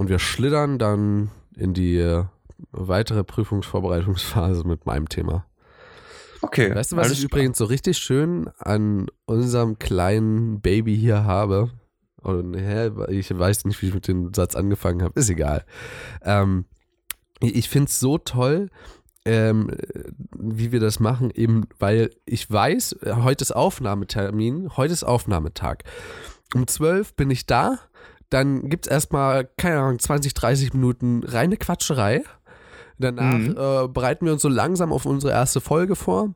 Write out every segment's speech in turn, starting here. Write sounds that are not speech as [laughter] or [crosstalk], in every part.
und wir schlittern dann in die äh, weitere Prüfungsvorbereitungsphase mit meinem Thema. Okay. Weißt du, was ich übrigens so richtig schön an unserem kleinen Baby hier habe? Und hä, ich weiß nicht, wie ich mit dem Satz angefangen habe. Ist egal. Ähm, ich finde es so toll, ähm, wie wir das machen, eben weil ich weiß, heute ist Aufnahmetermin, heute ist Aufnahmetag. Um 12 bin ich da, dann gibt es erstmal, keine Ahnung, 20, 30 Minuten reine Quatscherei. Danach mhm. äh, bereiten wir uns so langsam auf unsere erste Folge vor.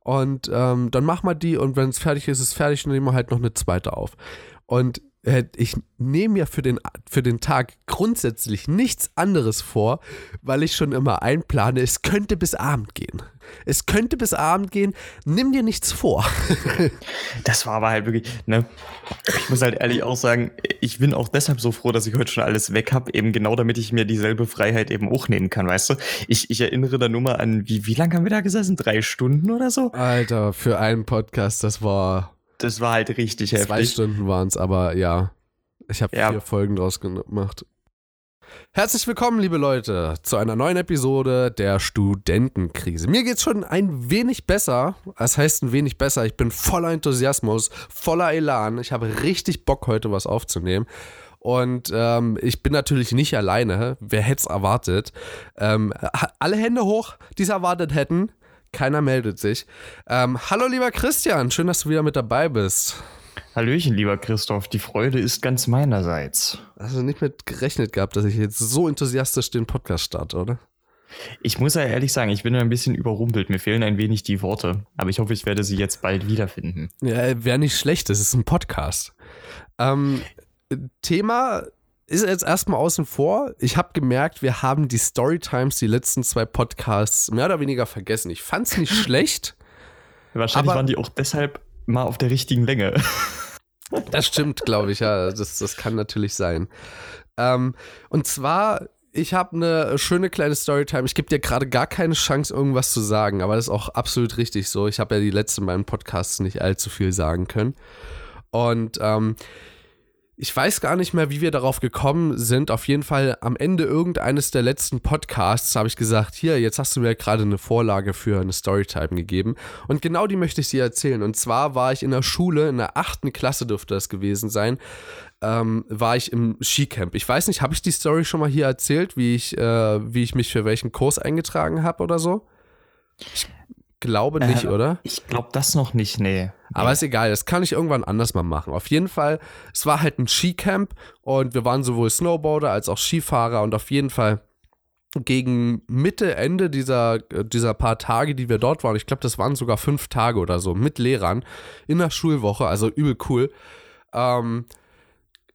Und ähm, dann machen wir die und wenn es fertig ist, ist es fertig und nehmen wir halt noch eine zweite auf. Und ich nehme mir für den, für den Tag grundsätzlich nichts anderes vor, weil ich schon immer einplane, es könnte bis Abend gehen. Es könnte bis Abend gehen, nimm dir nichts vor. [laughs] das war aber halt wirklich, ne? Ich muss halt ehrlich auch sagen, ich bin auch deshalb so froh, dass ich heute schon alles weg habe, eben genau damit ich mir dieselbe Freiheit eben auch nehmen kann, weißt du? Ich, ich erinnere da nur mal an, wie, wie lange haben wir da gesessen? Drei Stunden oder so? Alter, für einen Podcast, das war das war halt richtig Zwei heftig. Zwei Stunden waren es, aber ja. Ich habe ja. vier Folgen draus gemacht. Herzlich willkommen, liebe Leute, zu einer neuen Episode der Studentenkrise. Mir geht's schon ein wenig besser. Das heißt ein wenig besser. Ich bin voller Enthusiasmus, voller Elan. Ich habe richtig Bock, heute was aufzunehmen. Und ähm, ich bin natürlich nicht alleine. Wer hätte es erwartet? Ähm, alle Hände hoch, die es erwartet hätten. Keiner meldet sich. Ähm, hallo, lieber Christian, schön, dass du wieder mit dabei bist. Hallöchen, lieber Christoph, die Freude ist ganz meinerseits. Hast du nicht mit gerechnet gehabt, dass ich jetzt so enthusiastisch den Podcast starte, oder? Ich muss ja ehrlich sagen, ich bin ein bisschen überrumpelt. Mir fehlen ein wenig die Worte. Aber ich hoffe, ich werde sie jetzt bald wiederfinden. Ja, wäre nicht schlecht, das ist ein Podcast. Ähm, Thema ist jetzt erstmal außen vor. Ich habe gemerkt, wir haben die Storytimes, die letzten zwei Podcasts, mehr oder weniger vergessen. Ich fand es nicht [laughs] schlecht. Wahrscheinlich waren die auch deshalb mal auf der richtigen Länge. [laughs] Das stimmt, glaube ich, ja. Das, das kann natürlich sein. Ähm, und zwar, ich habe eine schöne kleine Storytime. Ich gebe dir gerade gar keine Chance, irgendwas zu sagen, aber das ist auch absolut richtig so. Ich habe ja die letzten beiden Podcasts nicht allzu viel sagen können. Und ähm, ich weiß gar nicht mehr, wie wir darauf gekommen sind. Auf jeden Fall am Ende irgendeines der letzten Podcasts habe ich gesagt, hier, jetzt hast du mir gerade eine Vorlage für eine Storytime gegeben. Und genau die möchte ich dir erzählen. Und zwar war ich in der Schule, in der achten Klasse dürfte das gewesen sein, ähm, war ich im Skicamp. Ich weiß nicht, habe ich die Story schon mal hier erzählt, wie ich, äh, wie ich mich für welchen Kurs eingetragen habe oder so? Ich glaube nicht, äh, oder? Ich glaube das noch nicht, nee. Aber ist egal, das kann ich irgendwann anders mal machen. Auf jeden Fall, es war halt ein Skicamp und wir waren sowohl Snowboarder als auch Skifahrer und auf jeden Fall gegen Mitte, Ende dieser, dieser paar Tage, die wir dort waren, ich glaube, das waren sogar fünf Tage oder so, mit Lehrern in der Schulwoche, also übel cool. Ähm,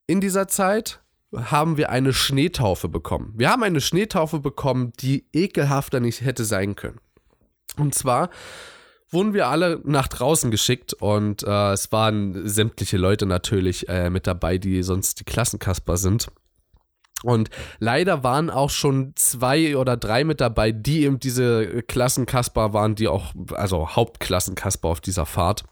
in dieser Zeit haben wir eine Schneetaufe bekommen. Wir haben eine Schneetaufe bekommen, die ekelhafter nicht hätte sein können. Und zwar wurden wir alle nach draußen geschickt und äh, es waren sämtliche Leute natürlich äh, mit dabei, die sonst die Klassenkasper sind. Und leider waren auch schon zwei oder drei mit dabei, die eben diese Klassenkasper waren, die auch, also Hauptklassenkasper auf dieser Fahrt.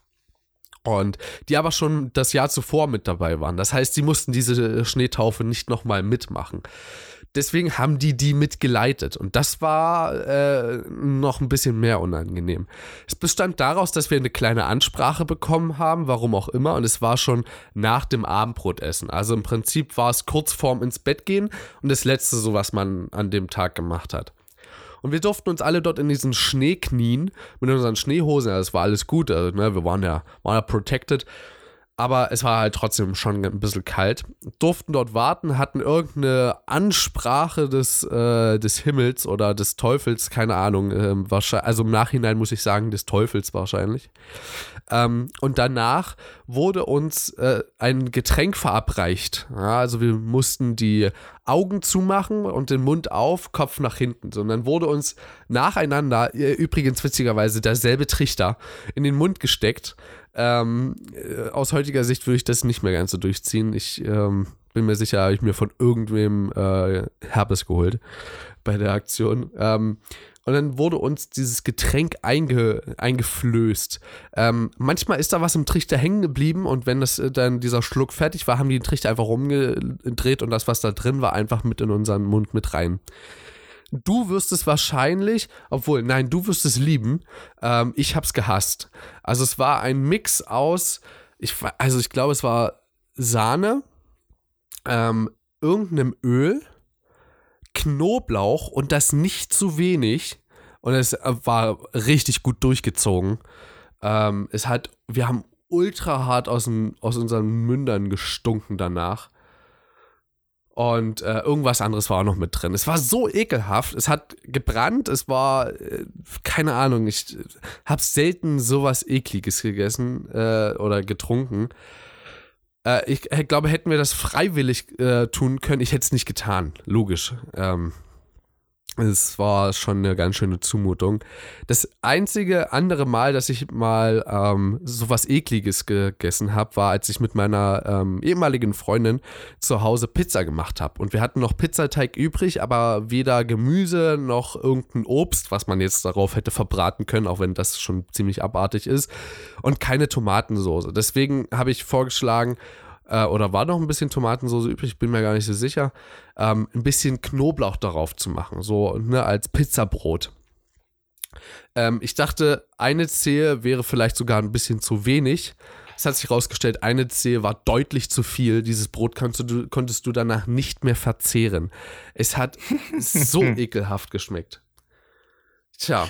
Und die aber schon das Jahr zuvor mit dabei waren. Das heißt, sie mussten diese Schneetaufe nicht nochmal mitmachen deswegen haben die die mitgeleitet. Und das war äh, noch ein bisschen mehr unangenehm. Es bestand daraus, dass wir eine kleine Ansprache bekommen haben, warum auch immer. Und es war schon nach dem Abendbrotessen. Also im Prinzip war es kurz vorm ins Bett gehen und das letzte, so was man an dem Tag gemacht hat. Und wir durften uns alle dort in diesen Schnee knien mit unseren Schneehosen. Ja, das war alles gut. Also, ne, wir waren ja, waren ja protected aber es war halt trotzdem schon ein bisschen kalt. Durften dort warten, hatten irgendeine Ansprache des, äh, des Himmels oder des Teufels, keine Ahnung. Ähm, also im Nachhinein muss ich sagen, des Teufels wahrscheinlich. Ähm, und danach wurde uns äh, ein Getränk verabreicht. Ja, also wir mussten die Augen zumachen und den Mund auf, Kopf nach hinten. Und dann wurde uns nacheinander, äh, übrigens witzigerweise derselbe Trichter, in den Mund gesteckt ähm, äh, aus heutiger Sicht würde ich das nicht mehr ganz so durchziehen. Ich ähm, bin mir sicher, habe ich mir von irgendwem äh, Herpes geholt bei der Aktion. Ähm, und dann wurde uns dieses Getränk einge, eingeflößt. Ähm, manchmal ist da was im Trichter hängen geblieben und wenn das äh, dann dieser Schluck fertig war, haben die den Trichter einfach rumgedreht und das, was da drin war, einfach mit in unseren Mund mit rein. Du wirst es wahrscheinlich, obwohl, nein, du wirst es lieben. Ähm, ich hab's gehasst. Also es war ein Mix aus, ich, also ich glaube, es war Sahne, ähm, irgendeinem Öl, Knoblauch und das nicht zu wenig. Und es äh, war richtig gut durchgezogen. Ähm, es hat, wir haben ultra hart aus, aus unseren Mündern gestunken danach. Und äh, irgendwas anderes war auch noch mit drin. Es war so ekelhaft. Es hat gebrannt. Es war, äh, keine Ahnung, ich habe selten sowas Ekliges gegessen äh, oder getrunken. Äh, ich glaube, hätten wir das freiwillig äh, tun können, ich hätte es nicht getan. Logisch. Ähm, es war schon eine ganz schöne Zumutung. Das einzige andere Mal, dass ich mal ähm, sowas Ekliges gegessen habe, war, als ich mit meiner ähm, ehemaligen Freundin zu Hause Pizza gemacht habe. Und wir hatten noch Pizzateig übrig, aber weder Gemüse noch irgendein Obst, was man jetzt darauf hätte verbraten können, auch wenn das schon ziemlich abartig ist. Und keine Tomatensoße. Deswegen habe ich vorgeschlagen, äh, oder war noch ein bisschen Tomatensauce übrig, bin mir gar nicht so sicher, ähm, ein bisschen Knoblauch darauf zu machen, so ne, als Pizzabrot. Ähm, ich dachte, eine Zehe wäre vielleicht sogar ein bisschen zu wenig. Es hat sich herausgestellt, eine Zehe war deutlich zu viel. Dieses Brot konntest du, konntest du danach nicht mehr verzehren. Es hat [laughs] so ekelhaft geschmeckt. Tja,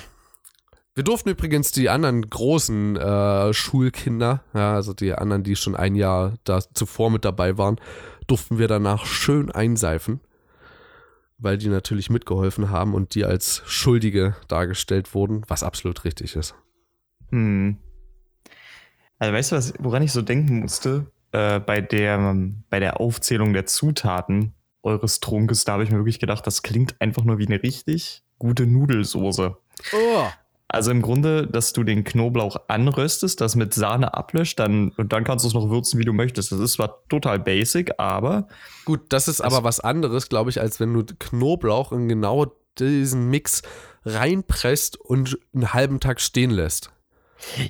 wir durften übrigens die anderen großen äh, Schulkinder, ja, also die anderen, die schon ein Jahr da zuvor mit dabei waren, durften wir danach schön einseifen, weil die natürlich mitgeholfen haben und die als Schuldige dargestellt wurden, was absolut richtig ist. Hm. Also weißt du, was, woran ich so denken musste? Äh, bei, der, bei der Aufzählung der Zutaten eures Trunkes, da habe ich mir wirklich gedacht, das klingt einfach nur wie eine richtig gute Nudelsoße. Oh. Also im Grunde, dass du den Knoblauch anröstest, das mit Sahne ablöscht, dann, und dann kannst du es noch würzen, wie du möchtest. Das ist zwar total basic, aber. Gut, das ist das aber was anderes, glaube ich, als wenn du Knoblauch in genau diesen Mix reinpresst und einen halben Tag stehen lässt.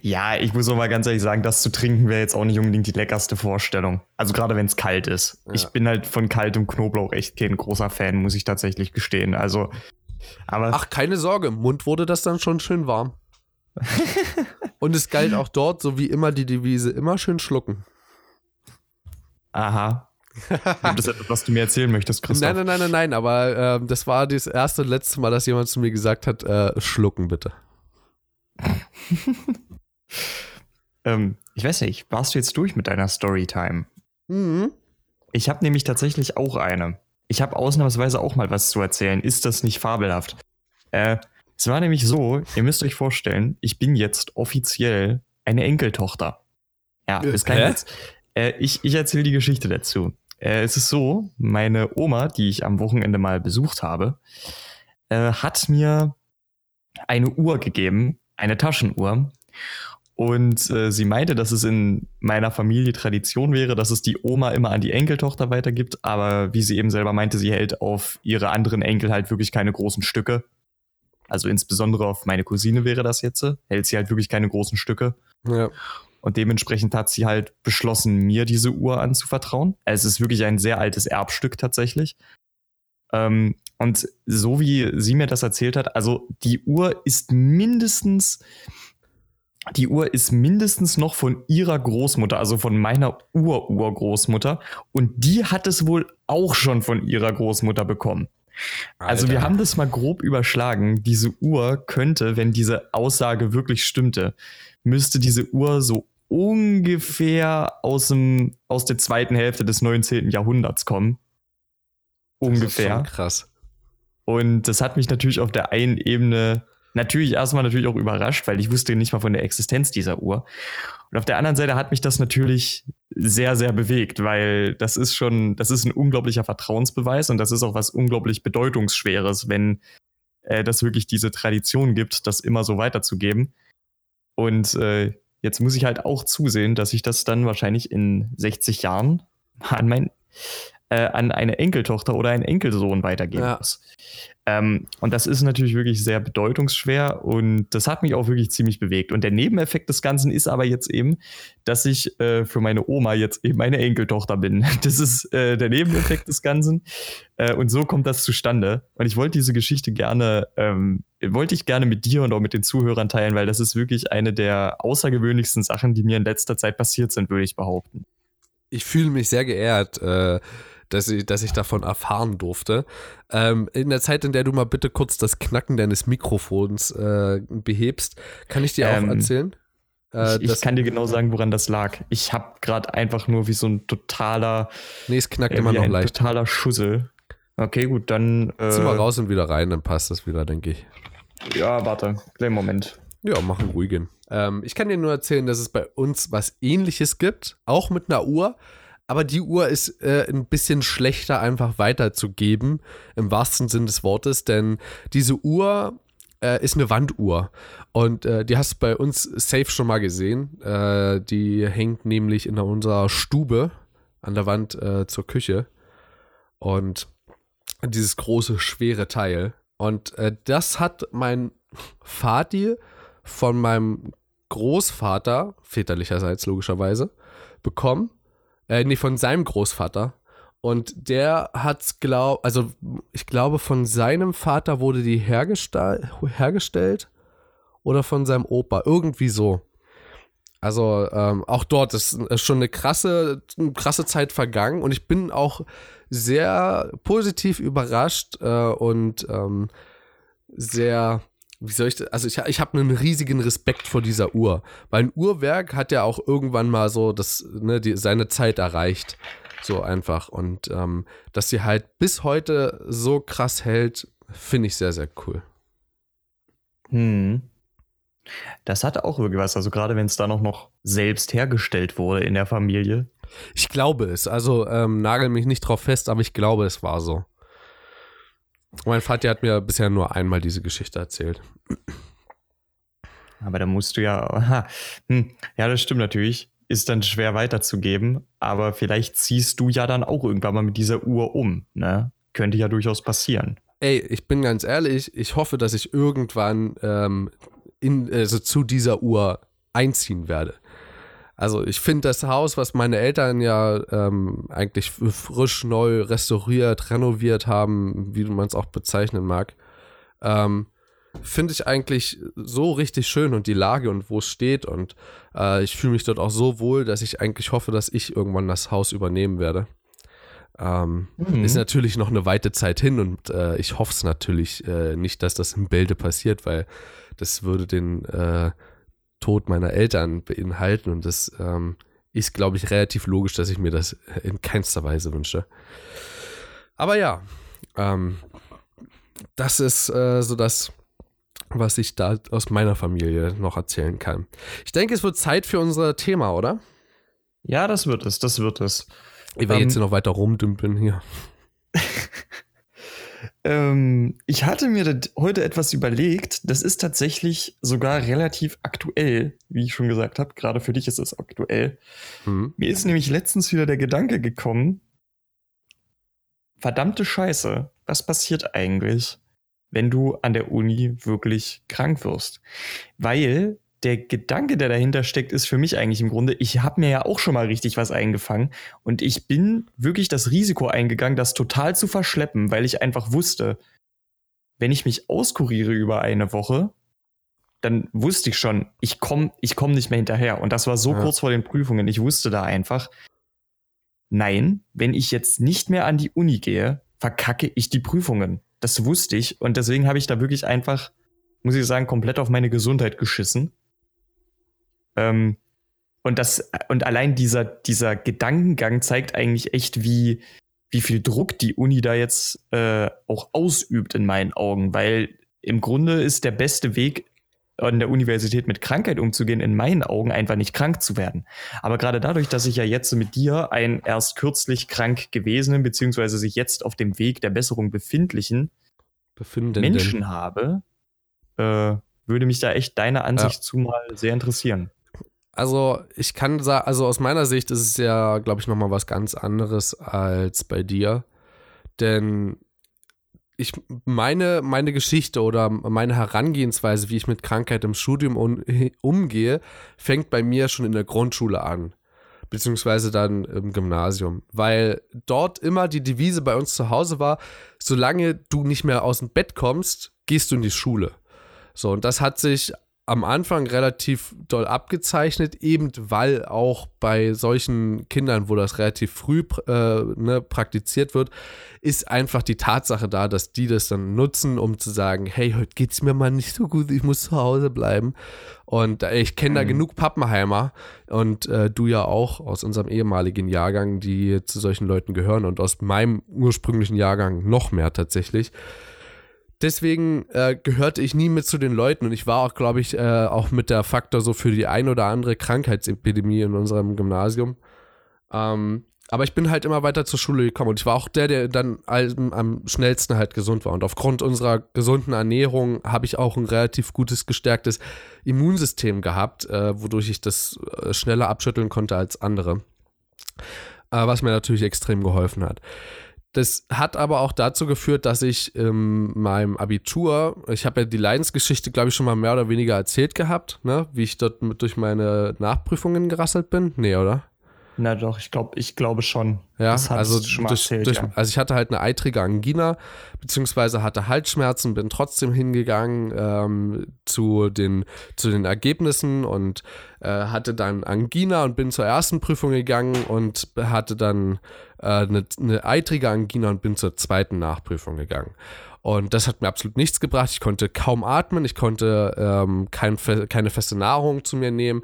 Ja, ich muss auch mal ganz ehrlich sagen, das zu trinken wäre jetzt auch nicht unbedingt die leckerste Vorstellung. Also gerade wenn es kalt ist. Ja. Ich bin halt von kaltem Knoblauch echt kein großer Fan, muss ich tatsächlich gestehen. Also aber Ach, keine Sorge, im Mund wurde das dann schon schön warm. [laughs] Und es galt auch dort, so wie immer, die Devise, immer schön schlucken. Aha. das ist etwas, was du mir erzählen möchtest, Christoph. Nein, nein, nein, nein, nein, aber äh, das war das erste und letzte Mal, dass jemand zu mir gesagt hat, äh, schlucken bitte. [laughs] ähm, ich weiß nicht, warst du jetzt durch mit deiner Storytime? Mhm. Ich habe nämlich tatsächlich auch eine ich habe ausnahmsweise auch mal was zu erzählen. Ist das nicht fabelhaft? Äh, es war nämlich so, ihr müsst euch vorstellen, ich bin jetzt offiziell eine Enkeltochter. Ja, äh, ist kein Witz. Äh, ich ich erzähle die Geschichte dazu. Äh, es ist so, meine Oma, die ich am Wochenende mal besucht habe, äh, hat mir eine Uhr gegeben, eine Taschenuhr. Und äh, sie meinte, dass es in meiner Familie Tradition wäre, dass es die Oma immer an die Enkeltochter weitergibt. Aber wie sie eben selber meinte, sie hält auf ihre anderen Enkel halt wirklich keine großen Stücke. Also insbesondere auf meine Cousine wäre das jetzt, hält sie halt wirklich keine großen Stücke. Ja. Und dementsprechend hat sie halt beschlossen, mir diese Uhr anzuvertrauen. Also es ist wirklich ein sehr altes Erbstück tatsächlich. Ähm, und so wie sie mir das erzählt hat, also die Uhr ist mindestens die Uhr ist mindestens noch von ihrer Großmutter, also von meiner Ur-Urgroßmutter. Und die hat es wohl auch schon von ihrer Großmutter bekommen. Alter. Also wir haben das mal grob überschlagen. Diese Uhr könnte, wenn diese Aussage wirklich stimmte, müsste diese Uhr so ungefähr aus, dem, aus der zweiten Hälfte des 19. Jahrhunderts kommen. Ungefähr. Das ist schon krass. Und das hat mich natürlich auf der einen Ebene natürlich erstmal natürlich auch überrascht, weil ich wusste nicht mal von der Existenz dieser Uhr. Und auf der anderen Seite hat mich das natürlich sehr, sehr bewegt, weil das ist schon, das ist ein unglaublicher Vertrauensbeweis und das ist auch was unglaublich Bedeutungsschweres, wenn äh, das wirklich diese Tradition gibt, das immer so weiterzugeben. Und äh, jetzt muss ich halt auch zusehen, dass ich das dann wahrscheinlich in 60 Jahren an mein, äh, an eine Enkeltochter oder einen Enkelsohn weitergeben ja. muss. Ähm, und das ist natürlich wirklich sehr bedeutungsschwer und das hat mich auch wirklich ziemlich bewegt. Und der Nebeneffekt des Ganzen ist aber jetzt eben, dass ich äh, für meine Oma jetzt eben eine Enkeltochter bin. [laughs] Das ist äh, der Nebeneffekt des Ganzen. Äh, und so kommt das zustande. Und ich wollte diese Geschichte gerne, ähm, wollte ich gerne mit dir und auch mit den Zuhörern teilen, weil das ist wirklich eine der außergewöhnlichsten Sachen, die mir in letzter Zeit passiert sind, würde ich behaupten. Ich fühle mich sehr geehrt äh, dass ich, dass ich davon erfahren durfte. Ähm, in der Zeit, in der du mal bitte kurz das Knacken deines Mikrofons äh, behebst, kann ich dir ähm, auch erzählen? Äh, ich, ich kann dir genau sagen, woran das lag. Ich habe gerade einfach nur wie so ein totaler. Nee, es knackt äh, immer noch ein leicht. Totaler Schussel. Okay, gut, dann. Äh, Zieh mal raus und wieder rein, dann passt das wieder, denke ich. Ja, warte, kleinen Moment. Ja, machen ruhigen. Ähm, ich kann dir nur erzählen, dass es bei uns was ähnliches gibt, auch mit einer Uhr aber die Uhr ist äh, ein bisschen schlechter einfach weiterzugeben, im wahrsten Sinn des Wortes, denn diese Uhr äh, ist eine Wanduhr und äh, die hast du bei uns safe schon mal gesehen. Äh, die hängt nämlich in unserer Stube an der Wand äh, zur Küche und dieses große, schwere Teil. Und äh, das hat mein Vati von meinem Großvater, väterlicherseits logischerweise, bekommen äh, nee, von seinem Großvater. Und der hat's glaub, also ich glaube, von seinem Vater wurde die hergestell, hergestellt oder von seinem Opa, irgendwie so. Also ähm, auch dort ist, ist schon eine krasse, eine krasse Zeit vergangen und ich bin auch sehr positiv überrascht äh, und ähm, sehr wie soll ich das? Also ich, ich habe einen riesigen Respekt vor dieser Uhr, weil ein Uhrwerk hat ja auch irgendwann mal so das, ne, die, seine Zeit erreicht. So einfach. Und ähm, dass sie halt bis heute so krass hält, finde ich sehr, sehr cool. Hm. Das hat auch irgendwie was, also gerade wenn es da noch, noch selbst hergestellt wurde in der Familie. Ich glaube es. Also ähm, nagel mich nicht drauf fest, aber ich glaube, es war so. Mein Vater hat mir bisher nur einmal diese Geschichte erzählt. Aber da musst du ja. Hm, ja, das stimmt natürlich. Ist dann schwer weiterzugeben. Aber vielleicht ziehst du ja dann auch irgendwann mal mit dieser Uhr um. Ne? Könnte ja durchaus passieren. Ey, ich bin ganz ehrlich, ich hoffe, dass ich irgendwann ähm, in, also zu dieser Uhr einziehen werde. Also ich finde das Haus, was meine Eltern ja ähm, eigentlich frisch neu restauriert, renoviert haben, wie man es auch bezeichnen mag, ähm, finde ich eigentlich so richtig schön und die Lage und wo es steht und äh, ich fühle mich dort auch so wohl, dass ich eigentlich hoffe, dass ich irgendwann das Haus übernehmen werde. Ähm, mhm. Ist natürlich noch eine weite Zeit hin und äh, ich hoffe es natürlich äh, nicht, dass das im Bilde passiert, weil das würde den äh, Tod meiner Eltern beinhalten und das ähm, ist, glaube ich, relativ logisch, dass ich mir das in keinster Weise wünsche. Aber ja, ähm, das ist äh, so das, was ich da aus meiner Familie noch erzählen kann. Ich denke, es wird Zeit für unser Thema, oder? Ja, das wird es, das wird es. Ich werde um, jetzt hier noch weiter rumdümpeln hier. [laughs] Ähm, ich hatte mir heute etwas überlegt. Das ist tatsächlich sogar relativ aktuell, wie ich schon gesagt habe. Gerade für dich ist es aktuell. Mhm. Mir ist nämlich letztens wieder der Gedanke gekommen, verdammte Scheiße, was passiert eigentlich, wenn du an der Uni wirklich krank wirst? Weil der Gedanke, der dahinter steckt, ist für mich eigentlich im Grunde, ich habe mir ja auch schon mal richtig was eingefangen und ich bin wirklich das Risiko eingegangen, das total zu verschleppen, weil ich einfach wusste, wenn ich mich auskuriere über eine Woche, dann wusste ich schon, ich komme ich komm nicht mehr hinterher. Und das war so ja. kurz vor den Prüfungen. Ich wusste da einfach, nein, wenn ich jetzt nicht mehr an die Uni gehe, verkacke ich die Prüfungen. Das wusste ich. Und deswegen habe ich da wirklich einfach, muss ich sagen, komplett auf meine Gesundheit geschissen ähm, und das, und allein dieser, dieser Gedankengang zeigt eigentlich echt, wie, wie viel Druck die Uni da jetzt äh, auch ausübt in meinen Augen, weil im Grunde ist der beste Weg an der Universität mit Krankheit umzugehen, in meinen Augen einfach nicht krank zu werden. Aber gerade dadurch, dass ich ja jetzt mit dir einen erst kürzlich krank gewesenen, beziehungsweise sich jetzt auf dem Weg der Besserung befindlichen Befindenden. Menschen habe, äh, würde mich da echt deine Ansicht ja. zu mal sehr interessieren. Also ich kann sagen, also aus meiner Sicht ist es ja, glaube ich, nochmal was ganz anderes als bei dir. Denn ich meine, meine Geschichte oder meine Herangehensweise, wie ich mit Krankheit im Studium un, [laughs] umgehe, fängt bei mir schon in der Grundschule an. Beziehungsweise dann im Gymnasium. Weil dort immer die Devise bei uns zu Hause war, solange du nicht mehr aus dem Bett kommst, gehst du in die Schule. So, und das hat sich am Anfang relativ doll abgezeichnet, eben weil auch bei solchen Kindern, wo das relativ früh äh, ne, praktiziert wird, ist einfach die Tatsache da, dass die das dann nutzen, um zu sagen, hey, heute geht's mir mal nicht so gut, ich muss zu Hause bleiben. Und äh, ich kenne da mhm. genug Pappenheimer und äh, du ja auch aus unserem ehemaligen Jahrgang, die zu solchen Leuten gehören und aus meinem ursprünglichen Jahrgang noch mehr tatsächlich deswegen äh, gehörte ich nie mit zu den Leuten und ich war auch, glaube ich, äh, auch mit der Faktor so für die ein oder andere Krankheitsepidemie in unserem Gymnasium. Ähm, aber ich bin halt immer weiter zur Schule gekommen und ich war auch der, der dann am schnellsten halt gesund war. Und aufgrund unserer gesunden Ernährung habe ich auch ein relativ gutes, gestärktes Immunsystem gehabt, äh, wodurch ich das äh, schneller abschütteln konnte als andere. Äh, was mir natürlich extrem geholfen hat. Das hat aber auch dazu geführt, dass ich in meinem Abitur, ich habe ja die Leidensgeschichte, glaube ich, schon mal mehr oder weniger erzählt gehabt, ne? wie ich dort mit durch meine Nachprüfungen gerasselt bin. Nee, oder? Na doch, ich glaube, ich glaube schon. Ja, also, durch, erzählt, durch, ja. also ich hatte halt eine eitrige Angina, beziehungsweise hatte Halsschmerzen, bin trotzdem hingegangen ähm, zu, den, zu den Ergebnissen und äh, hatte dann Angina und bin zur ersten Prüfung gegangen und hatte dann äh, eine, eine eitrige Angina und bin zur zweiten Nachprüfung gegangen. Und das hat mir absolut nichts gebracht. Ich konnte kaum atmen, ich konnte ähm, kein, keine feste Nahrung zu mir nehmen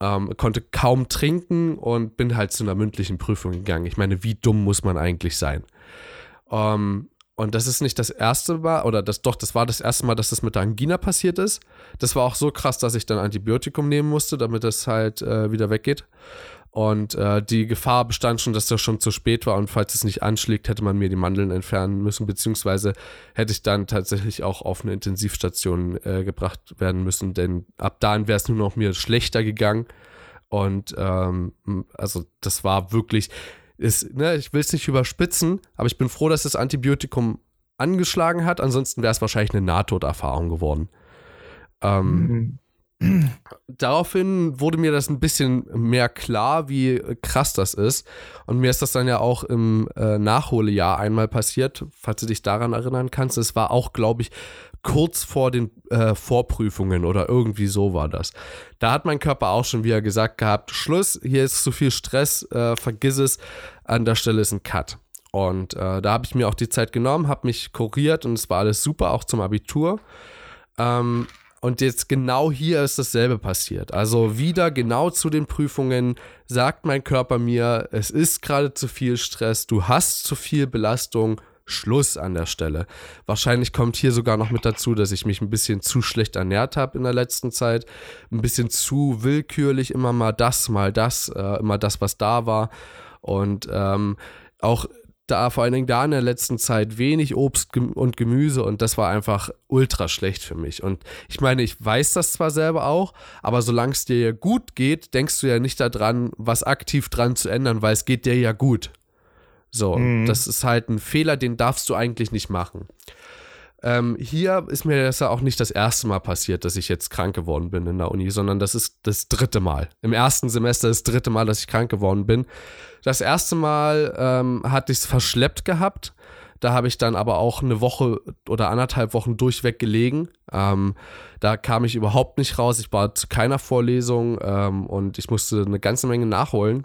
ähm, konnte kaum trinken und bin halt zu einer mündlichen Prüfung gegangen. Ich meine, wie dumm muss man eigentlich sein? Ähm, und das ist nicht das erste Mal, oder das doch, das war das erste Mal, dass das mit der Angina passiert ist. Das war auch so krass, dass ich dann Antibiotikum nehmen musste, damit das halt äh, wieder weggeht. Und äh, die Gefahr bestand schon, dass das schon zu spät war und falls es nicht anschlägt, hätte man mir die Mandeln entfernen müssen, beziehungsweise hätte ich dann tatsächlich auch auf eine Intensivstation äh, gebracht werden müssen, denn ab dann wäre es nur noch mir schlechter gegangen. Und ähm, also das war wirklich, ist, ne, ich will es nicht überspitzen, aber ich bin froh, dass das Antibiotikum angeschlagen hat, ansonsten wäre es wahrscheinlich eine Nahtoderfahrung geworden. Ähm, mhm. Daraufhin wurde mir das ein bisschen mehr klar, wie krass das ist. Und mir ist das dann ja auch im äh, Nachholejahr einmal passiert, falls du dich daran erinnern kannst. Es war auch, glaube ich, kurz vor den äh, Vorprüfungen oder irgendwie so war das. Da hat mein Körper auch schon wieder gesagt gehabt, Schluss, hier ist zu viel Stress, äh, vergiss es, an der Stelle ist ein Cut. Und äh, da habe ich mir auch die Zeit genommen, habe mich kuriert und es war alles super, auch zum Abitur. Ähm, und jetzt genau hier ist dasselbe passiert. Also wieder genau zu den Prüfungen sagt mein Körper mir, es ist gerade zu viel Stress, du hast zu viel Belastung, Schluss an der Stelle. Wahrscheinlich kommt hier sogar noch mit dazu, dass ich mich ein bisschen zu schlecht ernährt habe in der letzten Zeit. Ein bisschen zu willkürlich, immer mal das, mal das, äh, immer das, was da war. Und ähm, auch da vor allen Dingen da in der letzten Zeit wenig Obst und Gemüse und das war einfach ultra schlecht für mich. Und ich meine, ich weiß das zwar selber auch, aber solange es dir ja gut geht, denkst du ja nicht daran, was aktiv dran zu ändern, weil es geht dir ja gut. So, mhm. das ist halt ein Fehler, den darfst du eigentlich nicht machen. Ähm, hier ist mir das ja auch nicht das erste Mal passiert, dass ich jetzt krank geworden bin in der Uni, sondern das ist das dritte Mal. Im ersten Semester das dritte Mal, dass ich krank geworden bin. Das erste Mal ähm, hatte ich es verschleppt gehabt. Da habe ich dann aber auch eine Woche oder anderthalb Wochen durchweg gelegen. Ähm, da kam ich überhaupt nicht raus. Ich war zu keiner Vorlesung ähm, und ich musste eine ganze Menge nachholen.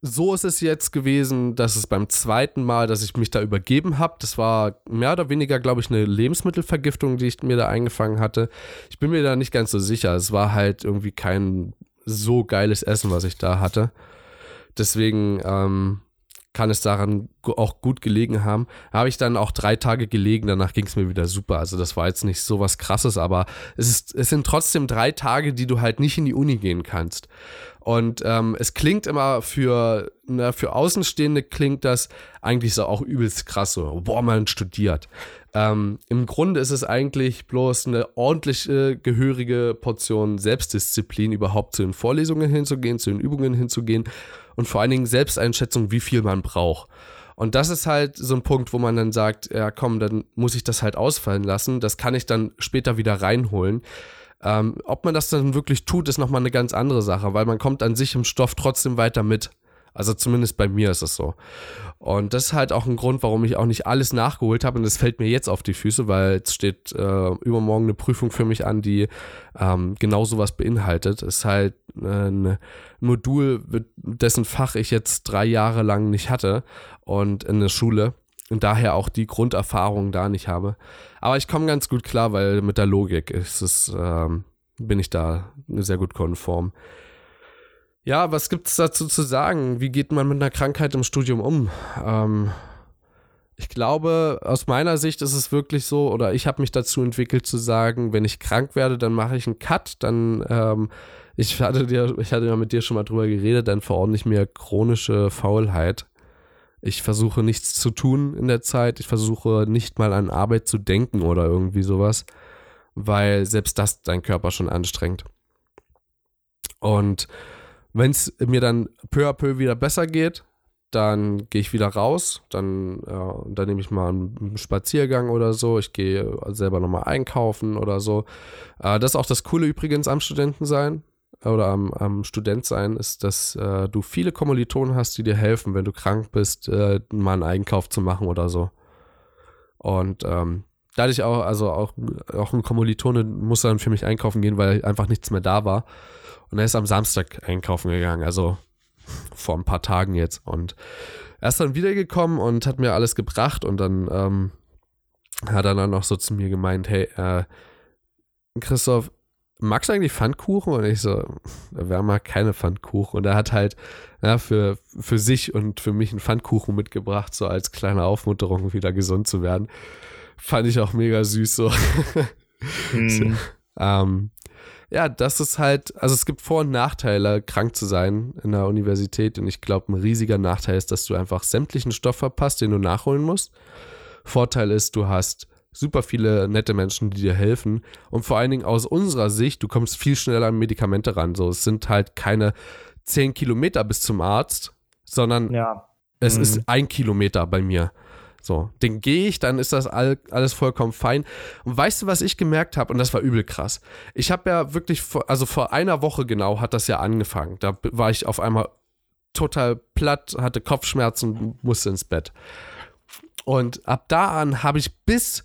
So ist es jetzt gewesen, dass es beim zweiten Mal, dass ich mich da übergeben habe, das war mehr oder weniger, glaube ich, eine Lebensmittelvergiftung, die ich mir da eingefangen hatte. Ich bin mir da nicht ganz so sicher. Es war halt irgendwie kein so geiles Essen, was ich da hatte. Deswegen, ähm, kann es daran auch gut gelegen haben. Habe ich dann auch drei Tage gelegen, danach ging es mir wieder super. Also das war jetzt nicht so was krasses, aber es, ist, es sind trotzdem drei Tage, die du halt nicht in die Uni gehen kannst. Und ähm, es klingt immer für, na, für Außenstehende klingt das eigentlich so auch übelst krass so, boah, man studiert. Ähm, Im Grunde ist es eigentlich bloß eine ordentliche, gehörige Portion Selbstdisziplin, überhaupt zu den Vorlesungen hinzugehen, zu den Übungen hinzugehen und vor allen Dingen Selbsteinschätzung, wie viel man braucht. Und das ist halt so ein Punkt, wo man dann sagt, ja komm, dann muss ich das halt ausfallen lassen. Das kann ich dann später wieder reinholen. Ähm, ob man das dann wirklich tut, ist nochmal eine ganz andere Sache, weil man kommt an sich im Stoff trotzdem weiter mit. Also zumindest bei mir ist es so. Und das ist halt auch ein Grund, warum ich auch nicht alles nachgeholt habe. Und das fällt mir jetzt auf die Füße, weil jetzt steht äh, übermorgen eine Prüfung für mich an, die ähm, genau sowas beinhaltet. Es ist halt äh, ein Modul, dessen Fach ich jetzt drei Jahre lang nicht hatte und in der Schule und daher auch die Grunderfahrung da nicht habe. Aber ich komme ganz gut klar, weil mit der Logik ist es, ähm, bin ich da sehr gut konform. Ja, was gibt es dazu zu sagen? Wie geht man mit einer Krankheit im Studium um? Ähm, ich glaube, aus meiner Sicht ist es wirklich so, oder ich habe mich dazu entwickelt zu sagen, wenn ich krank werde, dann mache ich einen Cut, dann, ähm, ich hatte dir, ich hatte ja mit dir schon mal drüber geredet, dann verordne ich mir chronische Faulheit. Ich versuche nichts zu tun in der Zeit, ich versuche nicht mal an Arbeit zu denken oder irgendwie sowas, weil selbst das dein Körper schon anstrengt. Und wenn es mir dann peu à peu wieder besser geht, dann gehe ich wieder raus, dann, ja, dann nehme ich mal einen Spaziergang oder so, ich gehe selber nochmal einkaufen oder so. Äh, das ist auch das Coole übrigens am Studentensein oder am, am Student sein, ist, dass äh, du viele Kommilitonen hast, die dir helfen, wenn du krank bist, äh, mal einen Einkauf zu machen oder so. Und ähm, dadurch auch, also auch, auch ein Kommilitone muss dann für mich einkaufen gehen, weil einfach nichts mehr da war. Und er ist am Samstag einkaufen gegangen, also vor ein paar Tagen jetzt. Und er ist dann wiedergekommen und hat mir alles gebracht und dann ähm, hat er dann noch so zu mir gemeint, hey, äh, Christoph, magst du eigentlich Pfannkuchen? Und ich so, wir mal keine Pfannkuchen. Und er hat halt ja, für, für sich und für mich einen Pfannkuchen mitgebracht, so als kleine Aufmunterung, wieder gesund zu werden. Fand ich auch mega süß so. [laughs] Hm. ähm, ja, das ist halt, also es gibt Vor- und Nachteile, krank zu sein in der Universität. Und ich glaube, ein riesiger Nachteil ist, dass du einfach sämtlichen Stoff verpasst, den du nachholen musst. Vorteil ist, du hast super viele nette Menschen, die dir helfen. Und vor allen Dingen aus unserer Sicht, du kommst viel schneller an Medikamente ran. So, es sind halt keine 10 Kilometer bis zum Arzt, sondern ja. es mhm. ist ein Kilometer bei mir. So, den gehe ich, dann ist das all, alles vollkommen fein. Und weißt du, was ich gemerkt habe? Und das war übel krass. Ich habe ja wirklich, vor, also vor einer Woche genau hat das ja angefangen. Da war ich auf einmal total platt, hatte Kopfschmerzen, musste ins Bett. Und ab da an habe ich bis